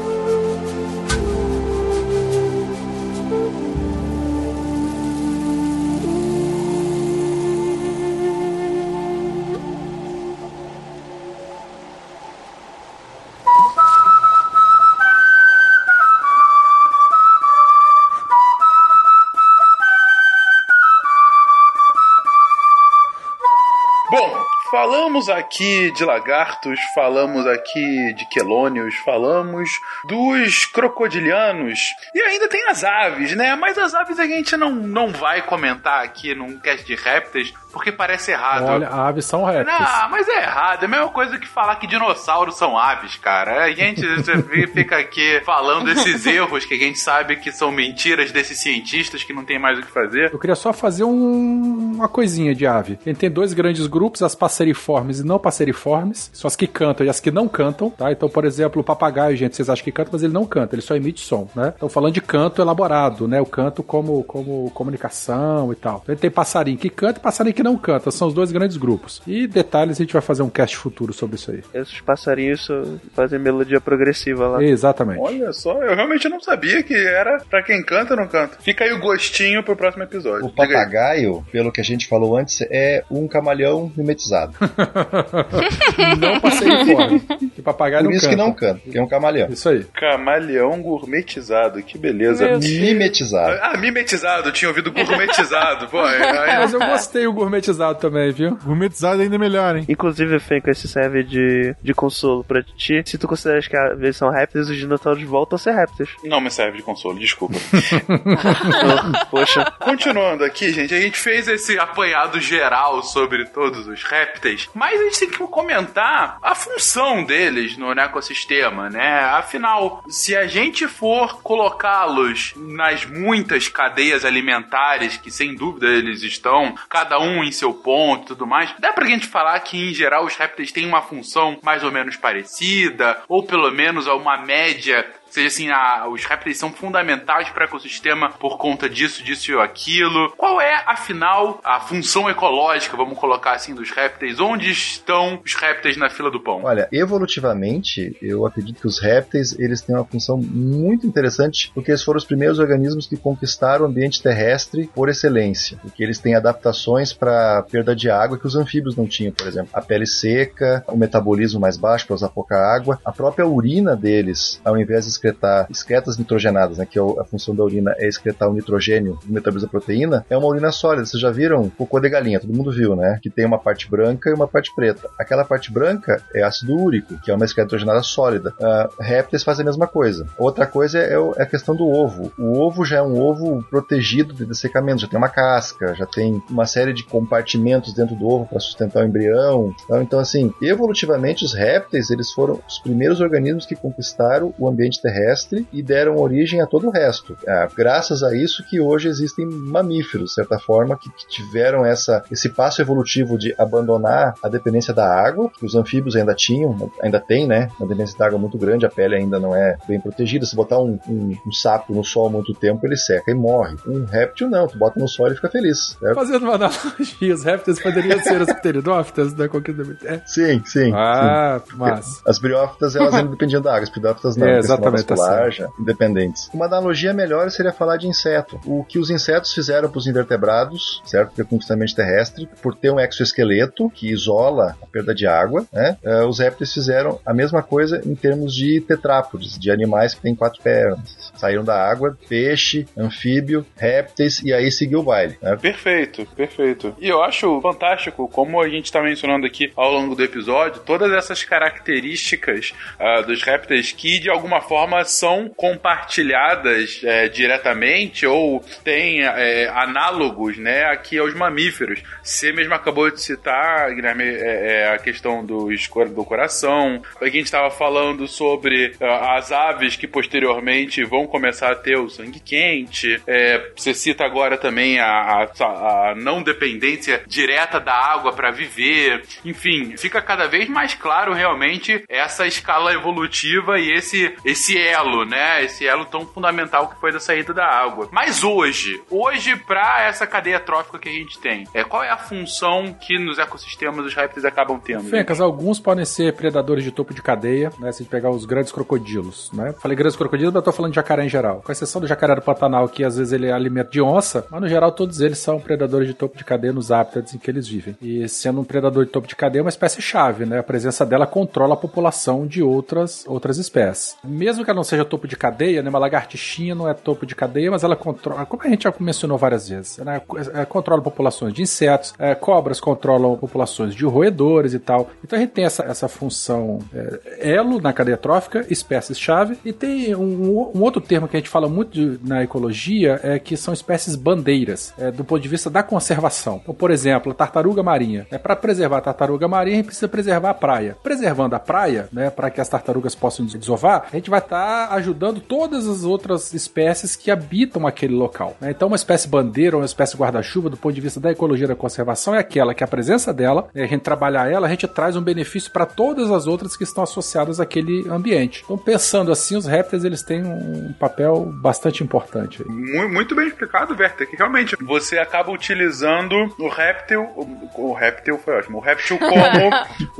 Falamos aqui de lagartos, falamos aqui de quelônios, falamos dos crocodilianos e ainda tem as aves, né? Mas as aves a gente não, não vai comentar aqui num cast de répteis porque parece errado. Olha, aves são répteis. Não, mas é errado. É a mesma coisa que falar que dinossauros são aves, cara. A gente fica aqui falando esses erros que a gente sabe que são mentiras desses cientistas que não tem mais o que fazer. Eu queria só fazer um, uma coisinha de ave. A gente tem dois grandes grupos, as passeriformes e não passeriformes. São as que cantam e as que não cantam, tá? Então, por exemplo, o papagaio, gente, vocês acham que canta, mas ele não canta, ele só emite som, né? Então, falando de canto elaborado, né? O canto como, como comunicação e tal. Então, tem passarinho que canta e passarinho que que não canta, são os dois grandes grupos. E detalhes a gente vai fazer um cast futuro sobre isso aí. Esses passarinhos fazem melodia progressiva lá. Exatamente. Olha só, eu realmente não sabia que era para quem canta ou não canta. Fica aí o gostinho pro próximo episódio. O papagaio, pelo que a gente falou antes, é um camaleão mimetizado. não passei fora. E papagaio Por não isso canta. que não canta, que é um camaleão. Isso aí. Camaleão gourmetizado, que beleza. Mimetizado. Ah, mimetizado, tinha ouvido gourmetizado. Pô, aí... Mas eu gostei o gourmetizado também, viu? Gourmetizado ainda é melhor, hein? Inclusive, Fenka, esse serve de, de consolo pra ti. Se tu consideras que a versão répteis, os dinossauros voltam a ser répteis. Não me serve de consolo, desculpa. Poxa. Continuando aqui, gente, a gente fez esse apanhado geral sobre todos os répteis, mas a gente tem que comentar a função deles no ecossistema, né? Afinal, se a gente for colocá-los nas muitas cadeias alimentares que sem dúvida eles estão, cada um em seu ponto e tudo mais. Dá pra gente falar que, em geral, os répteis têm uma função mais ou menos parecida, ou pelo menos uma média seja assim, a, os répteis são fundamentais para o ecossistema por conta disso, disso e aquilo. Qual é, afinal, a função ecológica, vamos colocar assim, dos répteis? Onde estão os répteis na fila do pão? Olha, evolutivamente, eu acredito que os répteis eles têm uma função muito interessante, porque eles foram os primeiros organismos que conquistaram o ambiente terrestre por excelência, porque eles têm adaptações para perda de água que os anfíbios não tinham, por exemplo, a pele seca, o metabolismo mais baixo para usar pouca água, a própria urina deles, ao invés de excretar excretas nitrogenadas, né, que é a função da urina é excretar o nitrogênio do metabolismo da proteína, é uma urina sólida. Vocês já viram cocô de galinha, todo mundo viu, né? Que tem uma parte branca e uma parte preta. Aquela parte branca é ácido úrico, que é uma excreta nitrogenada sólida. Uh, répteis fazem a mesma coisa. Outra coisa é, é, a questão do ovo. O ovo já é um ovo protegido de dessecamento, já tem uma casca, já tem uma série de compartimentos dentro do ovo para sustentar o embrião. Então, então, assim, evolutivamente os répteis eles foram os primeiros organismos que conquistaram o ambiente terrestre terrestre e deram origem a todo o resto. É, graças a isso que hoje existem mamíferos, de certa forma, que, que tiveram essa, esse passo evolutivo de abandonar a dependência da água, que os anfíbios ainda tinham, ainda tem, né? Uma dependência da água muito grande, a pele ainda não é bem protegida. Se botar um, um, um sapo no sol muito tempo, ele seca e morre. Um réptil não, tu bota no sol e fica feliz. Certo? Fazendo uma analogia, os répteis poderiam ser os pteridófitas da conquista é. Sim, sim. Ah, sim. mas. As briófitas, elas ainda dependiam da água, as pteridófitas não, é, exatamente, tá já, independentes. Uma analogia melhor seria falar de inseto. O que os insetos fizeram para os invertebrados, certo? Porque conquistamento terrestre, por ter um exoesqueleto que isola a perda de água, né? Uh, os répteis fizeram a mesma coisa em termos de tetrápodes, de animais que têm quatro pernas. Saíram da água, peixe, anfíbio, répteis e aí seguiu o baile. Né? Perfeito, perfeito. E eu acho fantástico como a gente está mencionando aqui ao longo do episódio todas essas características uh, dos répteis que de alguma forma são compartilhadas é, diretamente ou têm é, análogos né, aqui aos mamíferos. Você mesmo acabou de citar, Guilherme, é, é a questão do, do coração. A gente estava falando sobre uh, as aves que posteriormente vão começar a ter o sangue quente. É, você cita agora também a, a, a não dependência direta da água para viver. Enfim, fica cada vez mais claro realmente essa escala evolutiva e esse, esse elo, né? Esse elo tão fundamental que foi da saída da água. Mas hoje, hoje, para essa cadeia trófica que a gente tem, é, qual é a função que nos ecossistemas os répteis acabam tendo? Fencas, alguns podem ser predadores de topo de cadeia, né? Se a gente pegar os grandes crocodilos, né? Falei grandes crocodilos, mas tô falando de jacaré em geral. Com exceção do jacaré do Pantanal, que às vezes ele é alimento de onça, mas no geral todos eles são predadores de topo de cadeia nos hábitats em que eles vivem. E sendo um predador de topo de cadeia é uma espécie chave, né? A presença dela controla a população de outras, outras espécies. Mesmo que ela não seja topo de cadeia, né? Uma lagartixinha não é topo de cadeia, mas ela controla, como a gente já mencionou várias vezes, né? É, controla populações de insetos, é, cobras controlam populações de roedores e tal. Então a gente tem essa, essa função é, elo na cadeia trófica, espécies-chave, e tem um, um, outro termo que a gente fala muito de, na ecologia, é que são espécies bandeiras, é, do ponto de vista da conservação. Então, por exemplo, a tartaruga marinha. É para preservar a tartaruga marinha, a gente precisa preservar a praia. Preservando a praia, né, para que as tartarugas possam desovar, a gente vai tá ajudando todas as outras espécies que habitam aquele local. Né? Então, uma espécie bandeira, uma espécie guarda-chuva, do ponto de vista da ecologia da conservação, é aquela que a presença dela, né, a gente trabalhar ela, a gente traz um benefício para todas as outras que estão associadas àquele ambiente. Então, pensando assim, os répteis eles têm um papel bastante importante. Muito bem explicado, Werther, que realmente você acaba utilizando o réptil, o, o réptil foi ótimo, o réptil como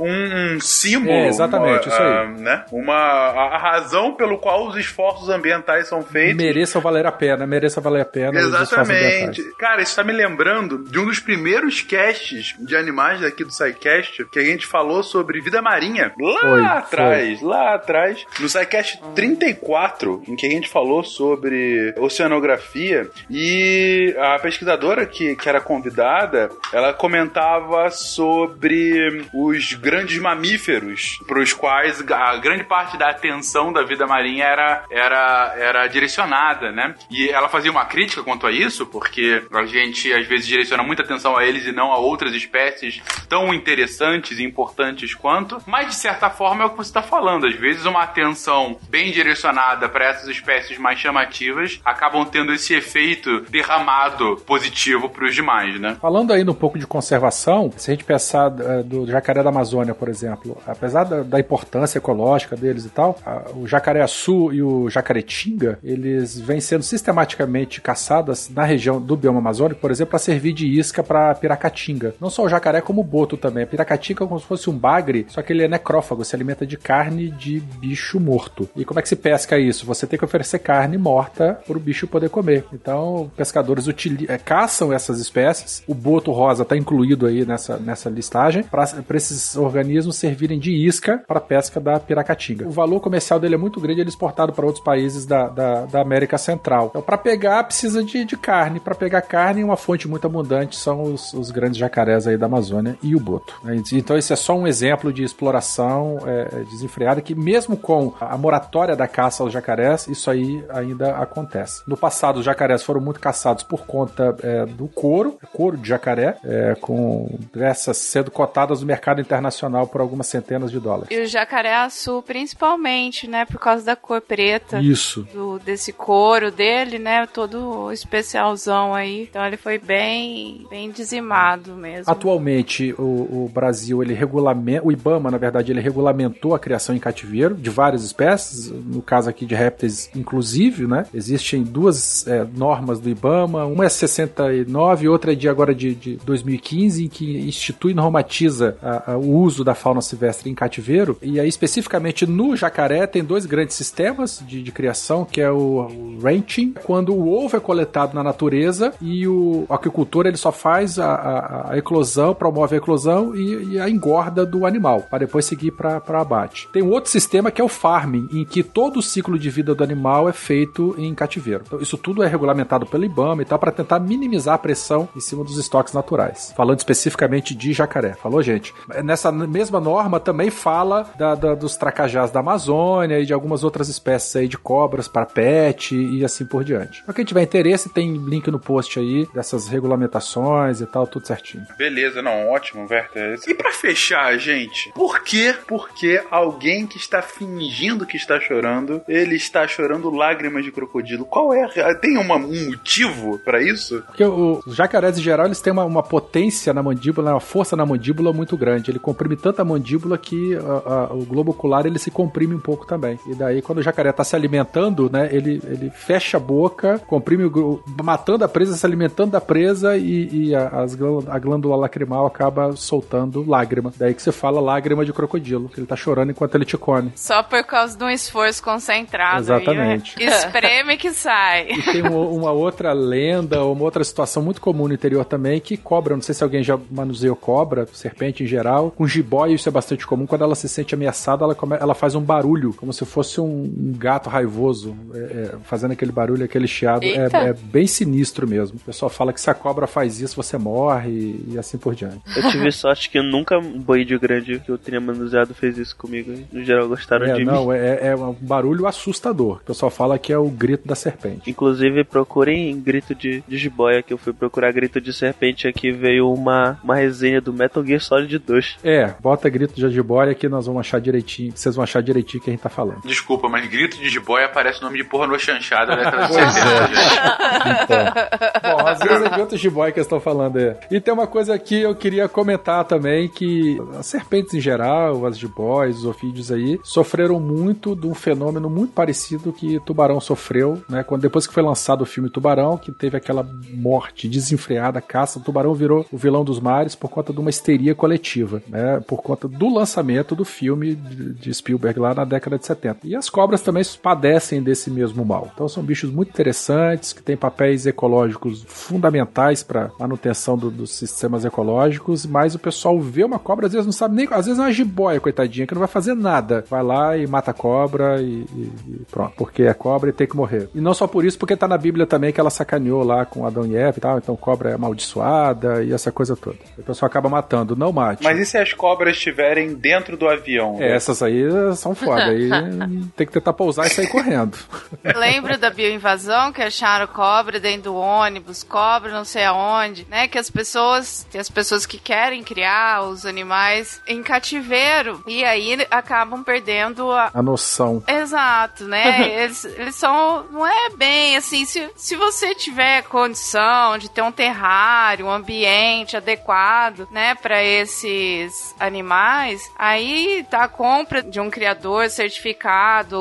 um, um símbolo. É, exatamente, uma, isso aí. Uh, né? Uma, a, a, razão pelo qual os esforços ambientais são feitos. Mereça valer a pena, mereça valer a pena. Exatamente. Cara, isso tá me lembrando de um dos primeiros casts de animais daqui do SciCast, que a gente falou sobre vida marinha. Lá foi, atrás, foi. lá atrás. No SciCast 34, em que a gente falou sobre oceanografia, e a pesquisadora que, que era convidada, ela comentava sobre os grandes mamíferos para os quais a grande parte da atenção da vida marinha era, era, era direcionada, né? E ela fazia uma crítica quanto a isso, porque a gente às vezes direciona muita atenção a eles e não a outras espécies tão interessantes e importantes quanto, mas de certa forma é o que você está falando. Às vezes uma atenção bem direcionada para essas espécies mais chamativas acabam tendo esse efeito derramado positivo para os demais, né? Falando ainda um pouco de conservação, se a gente pensar uh, do jacaré da Amazônia, por exemplo, apesar da, importância ecológica deles e tal, o jacaré-açu e o jacaretinga, eles vêm sendo sistematicamente caçadas na região do bioma amazônico, por exemplo, para servir de isca para piracatinga. Não só o jacaré, como o boto também. A piracatinga é como se fosse um bagre, só que ele é necrófago, se alimenta de carne de bicho morto. E como é que se pesca isso? Você tem que oferecer carne morta para o bicho poder comer. Então, pescadores é, caçam essas espécies. O boto rosa está incluído aí nessa, nessa listagem para esses organismos servirem de isca para pesca da piracatinga. O valor comercial dele é muito grande, ele é exportado para outros países da, da, da, América Central. Então, para pegar, precisa de, de carne. Para pegar carne, uma fonte muito abundante são os, os grandes jacarés aí da Amazônia e o boto. Né? Então, esse é só um exemplo de exploração é, é, desenfreada que, mesmo com a moratória da caça aos jacarés, isso aí ainda acontece. No passado, os jacarés foram muito caçados por conta é, do couro, couro de jacaré, é, com essas sendo cotadas no mercado internacional por algumas centenas de dólares. E o jacaré-açu, principalmente, né, por causa causa da cor preta. Isso. Do, desse couro dele, né? Todo especialzão aí. Então ele foi bem, bem dizimado mesmo. Atualmente, o, o Brasil, ele regulamenta. O Ibama, na verdade, ele regulamentou a criação em cativeiro de várias espécies. No caso aqui de répteis, inclusive, né? Existem duas é, normas do Ibama. Uma é 69 e outra é de agora de, de 2015, em que institui e normatiza a, a, o uso da fauna silvestre em cativeiro. E aí, especificamente no jacaré, tem dois grandes sistemas de, de criação, que é o, ranching, quando o ovo é coletado na natureza e o, o aquicultor ele só faz a, a, a eclosão, promove a eclosão e, e, a engorda do animal, para depois seguir para abate. Tem um outro sistema que é o farming, em que todo o ciclo de vida do animal é feito em cativeiro. Então, isso tudo é regulamentado pelo IBAMA e tal, para tentar minimizar a pressão em cima dos estoques naturais. Falando especificamente de jacaré. Falou, gente? Nessa mesma norma também fala da, da, dos tracajás da Amazônia e de algumas outras espécies aí de cobras para pet e assim por diante. Para quem tiver interesse, tem link no post aí dessas regulamentações e tal, tudo certinho. Beleza, não, ótimo, Werther. E para fechar, gente, por que, porque alguém que está fingindo que está chorando, ele está chorando lágrimas de crocodilo? Qual é? Tem uma, um motivo para isso? Porque os jacarés em geral, eles têm uma, uma potência na mandíbula, uma força na mandíbula muito grande. Ele comprime tanto a mandíbula que a, a, o globo ocular ele se comprime um pouco também. E daí, quando o jacaré está se alimentando, né, ele, ele fecha a boca, comprime o, matando a presa, se alimentando da presa e, e a, as, a glândula lacrimal acaba soltando lágrima. Daí que você fala lágrima de crocodilo, que ele tá chorando enquanto ele te come. Só por causa de um esforço concentrado. Exatamente. Aí, espreme que sai. E tem uma, uma outra lenda, uma outra situação muito comum no interior também, que cobra, não sei se alguém já manuseou cobra, serpente em geral, com jiboia isso é bastante comum, quando ela se sente ameaçada, ela, come, ela faz um barulho, como se fosse um, um gato raivoso, é, é, fazendo aquele barulho, aquele chiado, é, é, bem sinistro mesmo. O pessoal fala que se a cobra faz isso, você morre e, e assim por diante. Eu tive sorte que nunca um boídeo grande que eu tenha manuseado fez isso comigo. No geral, gostaram é, de não, mim. É, é um barulho assustador. O pessoal fala que é o grito da serpente. Inclusive, procurem grito de, de jiboia, que eu fui procurar grito de serpente aqui, veio uma, uma resenha do Metal Gear Solid 2. É, bota grito de jiboia que nós vamos achar direitinho, vocês vão achar direitinho que a gente tá falando. Desculpa, mas grito de jiboia parece o nome de porra no chanchada, né? Pois é. então. Bom, às vezes é de outro jiboia que eles estão falando aí. E tem uma coisa que eu queria comentar também, que as serpentes em geral, as jiboias, os ofídeos aí, sofreram muito de um fenômeno muito parecido que Tubarão sofreu, né? Quando depois que foi lançado o filme Tubarão, que teve aquela morte desenfreada, caça, o Tubarão virou o vilão dos mares por conta de uma histeria coletiva, né? Por conta do lançamento do filme de Spielberg lá na década de 70. E as cobras também padecem desse mesmo mal. Então são bichos muito interessantes, que têm papéis ecológicos fundamentais para manutenção do, dos sistemas ecológicos, mas o pessoal vê uma cobra, às vezes não sabe nem, às vezes é uma jiboia, coitadinha, que não vai fazer nada. Vai lá e mata a cobra e, e, e pronto, porque é cobra e tem que morrer. E não só por isso, porque tá na Bíblia também que ela sacaneou lá com Adão e Eva e tal, então cobra é amaldiçoada e essa coisa toda. O pessoal acaba matando, não mate. Mas e se as cobras estiverem dentro do avião? É, essas aí são foda, aí tem que tentar pousar e sair correndo. Lembra da bioinvasão que acharam cobra dentro do ônibus, cobra não sei aonde, né? Que as pessoas, tem as pessoas que querem criar os animais em cativeiro e aí acabam perdendo a, a noção. Exato, né? eles, eles são, não é bem assim, se, se você tiver condição de ter um terrário, um ambiente adequado, né, para esses animais, aí tá a compra de um criador certificado,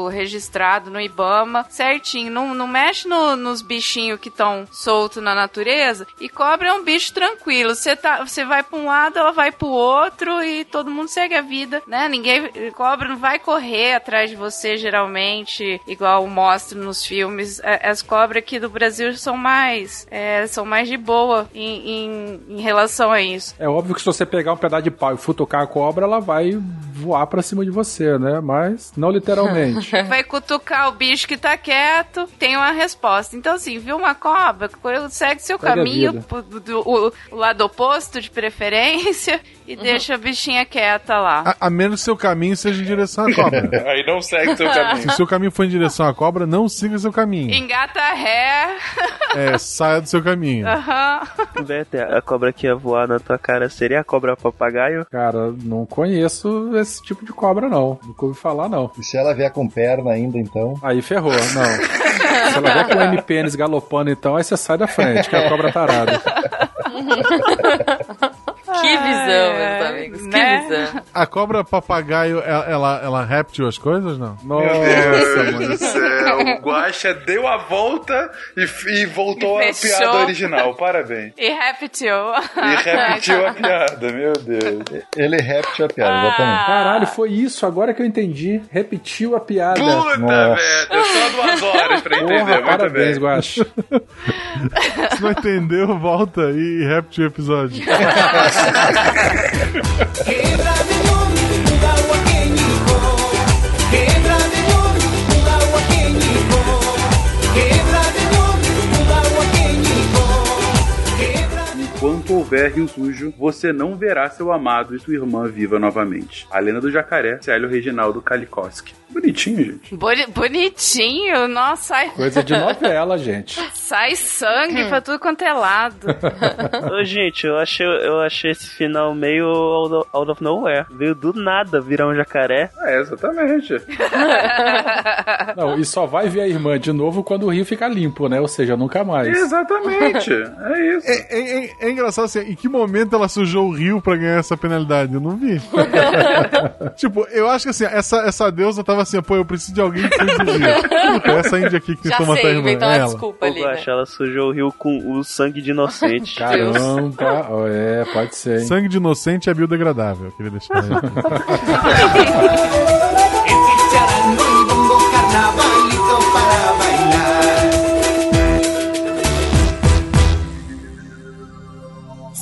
registrado no IBAMA, certinho. Não, não mexe no, nos bichinhos que estão soltos na natureza. E cobra é um bicho tranquilo. Você tá, vai para um lado, ela vai para o outro e todo mundo segue a vida, né? Ninguém cobra não vai correr atrás de você geralmente, igual mostra nos filmes. É, as cobras aqui do Brasil são mais, é, são mais de boa em, em, em relação a isso. É óbvio que se você pegar um pedaço de pau e futucar a cobra, ela vai voar para cima de você, né? Mas não literalmente. vai cutucar o bicho que tá quieto, tem uma resposta. Então, assim, viu uma cobra, segue seu Segue caminho, do, do- o, o lado oposto de preferência, e deixa a bichinha quieta lá. A, a menos que seu caminho seja em direção à cobra. Aí não segue seu Se caminho. o seu caminho for em direção à cobra, não siga seu caminho. Engata ré. É, saia do seu caminho. Aham. Werther, a cobra que ia voar na tua cara seria a cobra papagaio? Cara, não conheço esse tipo de cobra, não. Nunca ouvi falar, não. E se ela vier com perna ainda, então. Aí ferrou, não. Se ela vier com o M-pênis galopando, então, aí você sai da frente, que é a cobra tarada. Que visão, meus amigos. Que né? visão. A cobra papagaio, ela, ela, ela réptil as coisas, não? Meu Nossa, Deus mano. do céu. O Guaxa deu a volta e, e voltou E à fechou. piada original. Parabéns. E repetiu. E repetiu a piada, meu Deus. Ele repetiu a piada, exatamente. Caralho, foi isso, agora que eu entendi. Repetiu a piada. Puta, Nossa. velho. Só duas horas pra entender. Porra, Muito parabéns, bem. Se não entendeu, volta e repete o episódio. Houver rio sujo, você não verá seu amado e sua irmã viva novamente. A lenda do jacaré, Célio Reginaldo Kalikoski. Bonitinho, gente. Boni- bonitinho, nossa, Coisa de novela, gente. sai sangue pra tudo quanto é lado. Ô, gente, eu achei, eu achei esse final meio out of, out of nowhere. Veio do nada virar um jacaré. É, exatamente. Não, e só vai ver a irmã de novo quando o rio ficar limpo, né? Ou seja, nunca mais. Exatamente. É isso. É, é- é- é engraçado assim, em que momento ela sujou o rio pra ganhar essa penalidade? Eu não vi. tipo, eu acho que assim, essa, essa deusa tava assim, pô, eu preciso de alguém que suje o rio. Essa índia aqui que tentou matar a sei, irmã. inventou É uma ela. desculpa ali, né? Ela sujou o rio com o sangue de inocente. Caramba, ó, é, pode ser. hein? Sangue de inocente é biodegradável, eu queria deixar